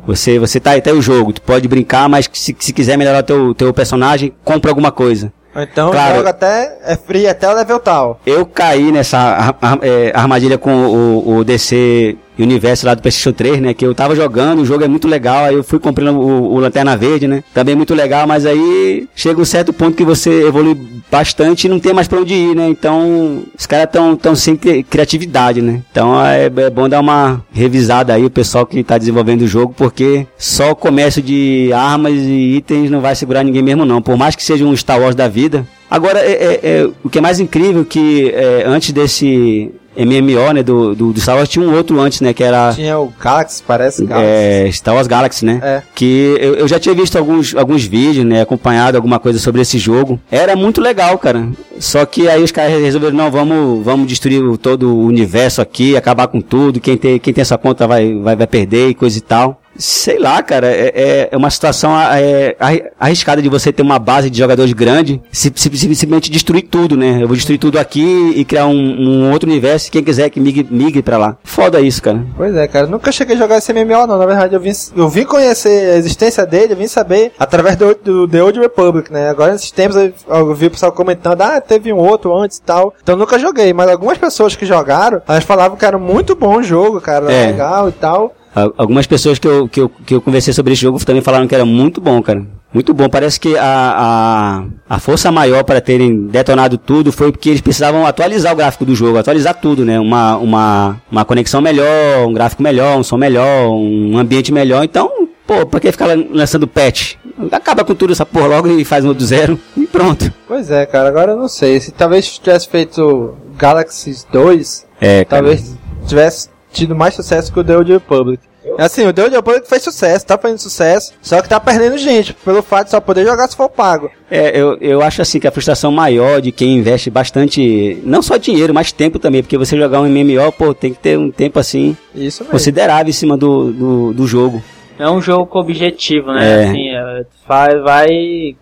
Você, você tá até o jogo, tu pode brincar, mas se, se quiser melhorar teu, teu personagem, compra alguma coisa. Então Claro. joga até. É free até o level tal. Eu caí nessa ar- ar- é, armadilha com o, o DC Universo lá do PlayStation 3, né? Que eu tava jogando, o jogo é muito legal, aí eu fui comprando o, o Lanterna Verde, né? Também muito legal, mas aí chega um certo ponto que você evolui bastante e não tem mais pra onde ir, né? Então, os caras tão, tão sem cri- criatividade, né? Então é, é bom dar uma revisada aí, o pessoal que tá desenvolvendo o jogo, porque só o comércio de armas e itens não vai segurar ninguém mesmo não. Por mais que seja um Star Wars da vida, Agora, é, é- é- o que é mais incrível que é, antes desse MMO, né, do, do, do Star Wars, tinha um outro antes, né, que era Tinha o Galaxy, parece Galaxy. é, Star Wars Galaxy, né? É. Que eu, eu já tinha visto alguns, alguns vídeos, né, acompanhado alguma coisa sobre esse jogo. Era muito legal, cara. Só que aí os caras resolveram, não, vamos, vamos destruir todo o universo aqui, acabar com tudo, quem tem, quem tem essa conta vai, vai, vai perder e coisa e tal. Sei lá, cara, é, é- é uma situação é, arri- arriscada de você ter uma base de jogadores grande, se- simplesmente destruir tudo, né? Eu vou destruir tudo aqui e criar um, um outro universo, quem quiser que migre, migre pra lá. Foda isso, cara. Pois é, cara. Nunca cheguei a jogar esse MMO, não. Na verdade, eu vim, eu vim conhecer a existência dele, eu vim saber através do, do The Old Republic, né? Agora, nesses tempos, eu, eu vi o pessoal comentando, ah, teve um outro antes e tal. Então, nunca joguei. Mas algumas pessoas que jogaram, elas falavam que era muito bom o jogo, cara. É. Legal e tal. Al- Algumas pessoas que eu, que, eu, que eu conversei sobre esse jogo também falaram que era muito bom, cara. Muito bom. Parece que a, a, a força maior para terem detonado tudo foi porque eles precisavam atualizar o gráfico do jogo, atualizar tudo, né? Uma, uma, uma conexão melhor, um gráfico melhor, um som melhor, um ambiente melhor. Então, pô, pra que ficar lan- lançando patch? Acaba com tudo essa porra logo e faz um do zero *laughs* e pronto. Pois é, cara. Agora eu não sei. Se talvez tivesse feito Galaxy 2, É, talvez tivesse tido mais sucesso que o The Old Republic. Assim, o The Old Republic fez sucesso, tá fazendo sucesso, só que tá perdendo gente, pelo fato de só poder jogar se for pago. É, eu, eu acho assim que a frustração maior de quem investe bastante, não só dinheiro, mas tempo também, porque você jogar um MMO, pô, tem que ter um tempo assim Isso mesmo. considerável em cima do, do, do jogo. É um jogo com objetivo, né? É. Assim, é, vai, vai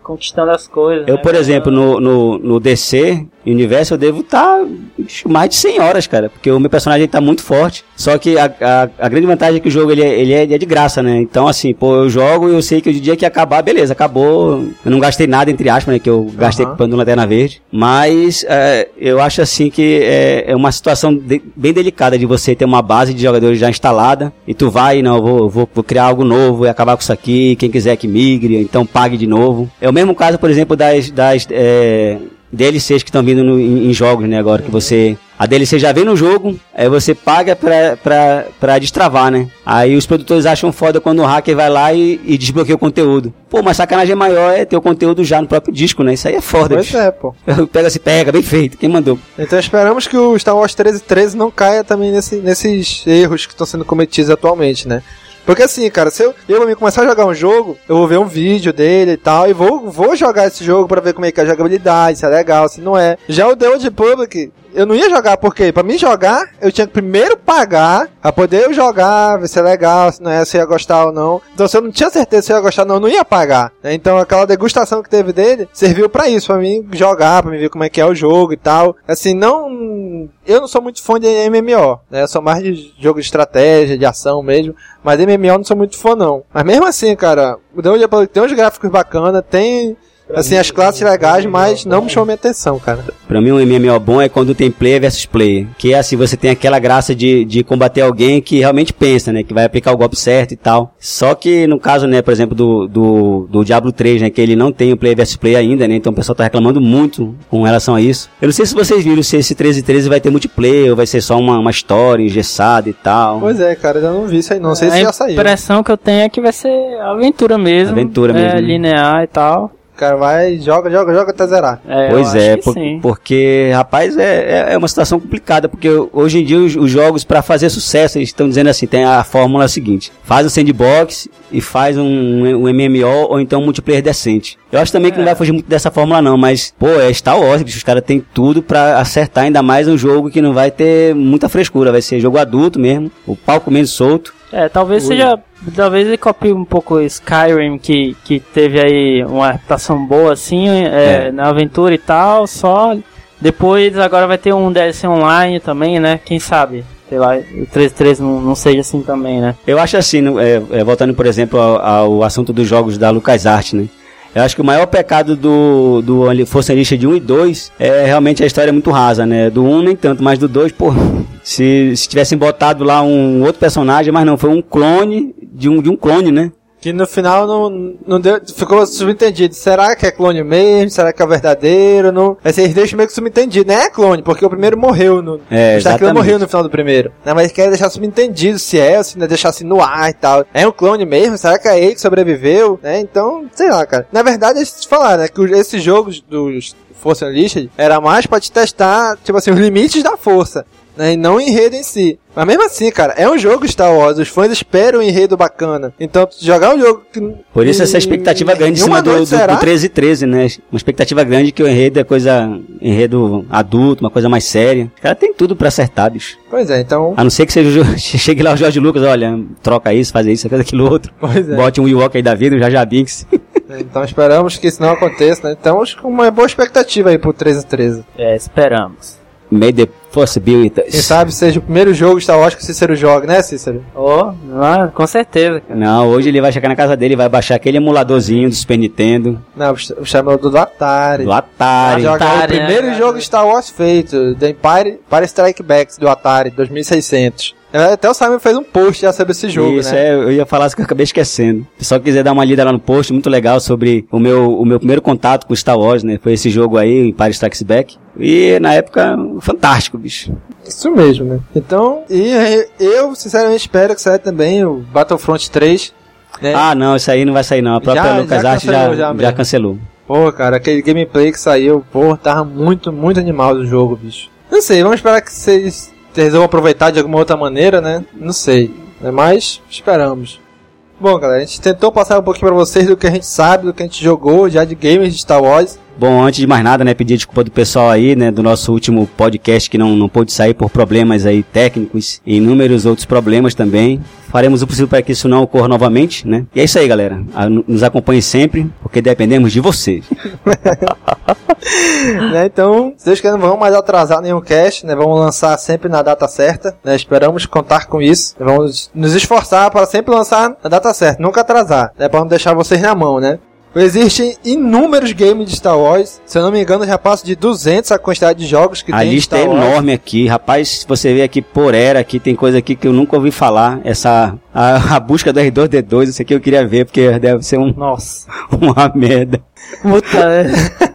conquistando as coisas. Eu, né? por exemplo, no, no, no DC, universo eu devo estar mais de 100 horas, cara, porque o meu personagem tá muito forte. Só que a, a, a grande vantagem é que o jogo ele é, ele, é, ele é de graça, né? Então, assim, pô, eu jogo e eu sei que o dia que acabar, beleza, acabou. Eu não gastei nada, entre aspas, né? Que eu gastei Aham. comprando Lanterna Verde. Mas é, eu acho, assim, que é, é uma situação de- bem delicada de você ter uma base de jogadores já instalada e tu vai, não, eu vou, vou, vou criar algo novo e acabar com isso aqui. Quem quiser que migre, então pague de novo. É o mesmo caso, por exemplo, das. das é, DLCs que estão vindo no- em, em jogos, né? Agora que você. A DLC já vem no jogo, aí você paga pra, pra, pra destravar, né? Aí os produtores acham foda quando o hacker vai lá e, e desbloqueia o conteúdo. Pô, mas sacanagem maior é ter o conteúdo já no próprio disco, né? Isso aí é foda, Pois bicho. é, pô. *laughs* Pega se pega, bem feito. Quem mandou? Então esperamos que o Star Wars 1313 não caia também nesse- nesses erros que estão sendo cometidos atualmente, né? Porque assim, cara, se eu, eu me começar a jogar um jogo, eu vou ver um vídeo dele e tal, e vou, vou jogar esse jogo pra ver como é que é a jogabilidade, se é legal, se não é. Já o The Old Republic, eu não ia jogar porque pra mim jogar, eu tinha que primeiro pagar pra poder jogar, ver se é legal, se não é, se ia gostar ou não. Então se eu não tinha certeza se ia gostar ou não, eu não ia pagar. né? Então aquela degustação que teve dele serviu pra isso, pra mim jogar, pra mim ver como é que é o jogo e tal. Assim, não... Eu não sou muito fã de MMO, né? Eu sou mais de jogo de estratégia, de ação mesmo. Mas MMO não sou muito fã não. Mas mesmo assim, cara, o Republic tem uns gráficos bacanas, tem... Assim, as classes legais, mas não me chamou minha atenção, cara. Pra mim, um MMO bom é quando tem player versus player. Que é assim, você tem aquela graça de, de combater alguém que realmente pensa, né? Que vai aplicar o golpe certo e tal. Só que no caso, né, por exemplo, do, do, do Diablo 3, né? Que ele não tem o player versus player ainda, né? Então o pessoal tá reclamando muito com relação a isso. Eu não sei se vocês viram se esse 1313 vai ter multiplayer ou vai ser só uma, uma história engessada e tal. Pois é, cara, eu não vi isso aí, não sei se a já saiu. impressão que eu tenho é que vai ser aventura mesmo. Aventura é, mesmo. linear e tal. Cara vai, joga, joga, joga até zerar. É, Pois é, por- porque, rapaz, é, é- é uma situação complicada, porque hoje em dia os, os jogos, para fazer sucesso, eles estão dizendo assim, tem a fórmula seguinte, faz um sandbox e faz um, um MMO ou então um multiplayer decente. Eu acho também que não vai fugir muito dessa fórmula não, mas, pô, é Star Wars, bicho, os caras têm tudo pra acertar ainda mais um jogo que não vai ter muita frescura, vai ser jogo adulto mesmo, o palco menos solto. É, talvez Ui. seja. Talvez ele copie um pouco Skyrim, que, que teve aí uma reputação boa, assim, é, É. na aventura e tal, só. Depois agora vai ter um DLC online também, né? Quem sabe? Sei lá, o 13.3 não, não seja assim também, né? Eu acho assim, no- é, é, voltando por exemplo ao, ao assunto dos jogos da LucasArts, né? Eu acho que o maior pecado do, do Força Unleashed de 1 e 2 é realmente a história muito rasa, né? Do 1 nem tanto, mas do 2, pô, se, se tivessem botado lá um outro personagem, mas não, foi um clone de um, de um clone, né? Que no final não, não deu, ficou subentendido. Será que é clone mesmo? Será que é verdadeiro? Não, assim, eles deixam meio que subentendido. Não é clone, porque o primeiro morreu. No, É, o exatamente. morreu no final do primeiro. Né, mas querem deixar subentendido se é, ou se não é deixar assim no ar e tal. É um clone mesmo? Será que é ele que sobreviveu? Né? Então, sei lá, cara. Na verdade, eles falaram né, que esses jogos dos Força Unleashed era mais pra te testar, tipo assim, os limites da força. Né, e não o enredo em si. Mas mesmo assim, cara, é um jogo Star Wars. Os fãs esperam um enredo bacana. Então, jogar um jogo que. Por isso essa expectativa grande em cima do, noite, do, será? do 13 e 13, né? Uma expectativa grande que o enredo é coisa, enredo adulto, uma coisa mais séria. O cara tem tudo pra acertar, bicho. Pois é, então. A não ser que seja o *laughs* chegue lá o Jorge Lucas, olha, troca isso, faz isso, faz aquilo outro. Pois é. Bote um Ewok aí da vida, um Jaja Binks. Então esperamos que isso não aconteça, né? Então, acho que uma boa expectativa aí pro 13 13. É, esperamos. May the force be with us. Quem sabe seja o primeiro jogo Star Wars que o Cícero joga, né, Cícero? Oh, ah, com certeza, cara. Não, hoje ele vai chegar na casa dele e vai baixar aquele emuladorzinho do Super Nintendo, Não, o chamador do Atari. do Vai Atari. jogar Atari, o primeiro né? jogo Star Wars feito, The Empire, Empire Strike Back do Atari, 2600. É, Até o Simon fez um post já sobre esse jogo, Isso, né? é, eu ia falar isso que eu acabei esquecendo. Se o pessoal quiser dar uma lida lá no post, muito legal sobre o meu, o meu primeiro contato com Star Wars, né? Foi esse jogo aí, Empire Strikes Back. E na época, fantástico, bicho. Isso mesmo, né? Então, e é, eu sinceramente espero que saia também o Battlefront 3. Né? Ah, não, isso aí não vai sair não. A própria Já- já LucasArts já, cancelou já, já mesmo. cancelou. Pô, cara, aquele gameplay que saiu, pô, tava muito, muito animal do jogo, bicho. Não sei, vamos esperar que vocês resolvam aproveitar de alguma outra maneira, né? Não sei, né? mas esperamos. Bom, galera, a gente tentou passar um pouquinho pra vocês do que a gente sabe, do que a gente jogou já de games de Star Wars. Bom, antes de mais nada, né, pedir desculpa do pessoal aí, né, do nosso último podcast que não, não pôde sair por problemas aí técnicos e inúmeros outros problemas também. Faremos o possível para que isso não ocorra novamente, né? E é isso aí, galera. Nos acompanhe sempre, porque dependemos de vocês. *laughs* né, então, se Deus quiser, não vamos mais atrasar nenhum cast, né? Vamos lançar sempre na data certa, né? Esperamos contar com isso. Vamos nos esforçar para sempre lançar na data certa, nunca atrasar, né? Para não deixar vocês na mão, né? Existem inúmeros games de Star Wars. Se eu não me engano, já passa de 200 a quantidade de jogos que A tem de lista Star é Wars. enorme aqui, rapaz. Se você vê aqui por era, aqui tem coisa aqui que eu nunca ouvi falar. Essa a, a busca do R2D2, isso aqui eu queria ver porque deve ser um, Nossa. *laughs* uma merda. Puta, é.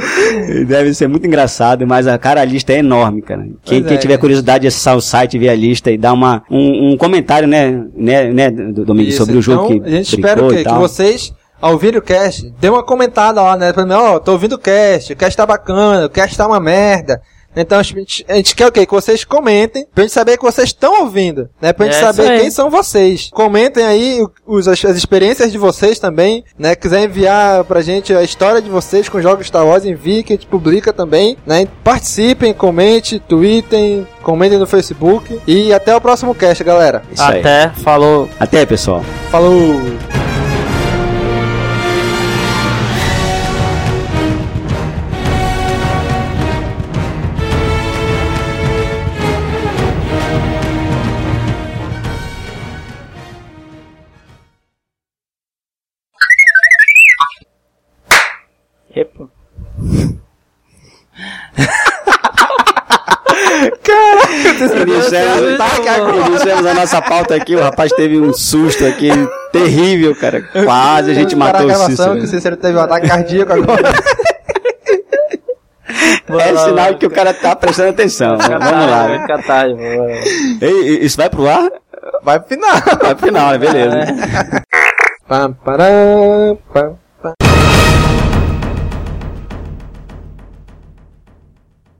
*laughs* Deve ser muito engraçado, mas a cara a lista é enorme, cara. Quem, quem é, tiver né? curiosidade de acessar o site, ver a lista e dar uma um, um comentário, né, né, né, do Domingo Isso, sobre o jogo então, que a gente espera brincou o quê? Que tal. vocês, ao ouvir o cast, dê uma comentada lá, né? Pra mim, ó, tô ouvindo o cast, o cast tá bacana, o cast tá uma merda. Então a gente, a gente quer o quê? Que vocês comentem, pra gente saber que vocês estão ouvindo, né? Pra gente É saber aí. quem são vocês. Comentem aí os, as, as experiências de vocês também, né? Quiser enviar pra gente a história de vocês com jogos Star Wars, envie que a gente publica também, né? Participem, comente, tweetem, comentem no Facebook e até o próximo cast, galera. Isso aí. Até, falou. Até, pessoal. Falou! Iniciamos a nossa pauta aqui, o rapaz teve um susto aqui terrível, cara. Quase a gente matou a o Cícero. que o Cícero teve um ataque cardíaco agora. *laughs* É sinal que o cara tá prestando atenção. Vamos lá. né? Bora. Ei, isso vai pro ar? Vai pro final. Vai pro final, né? Beleza. Pam, param, pam, pam.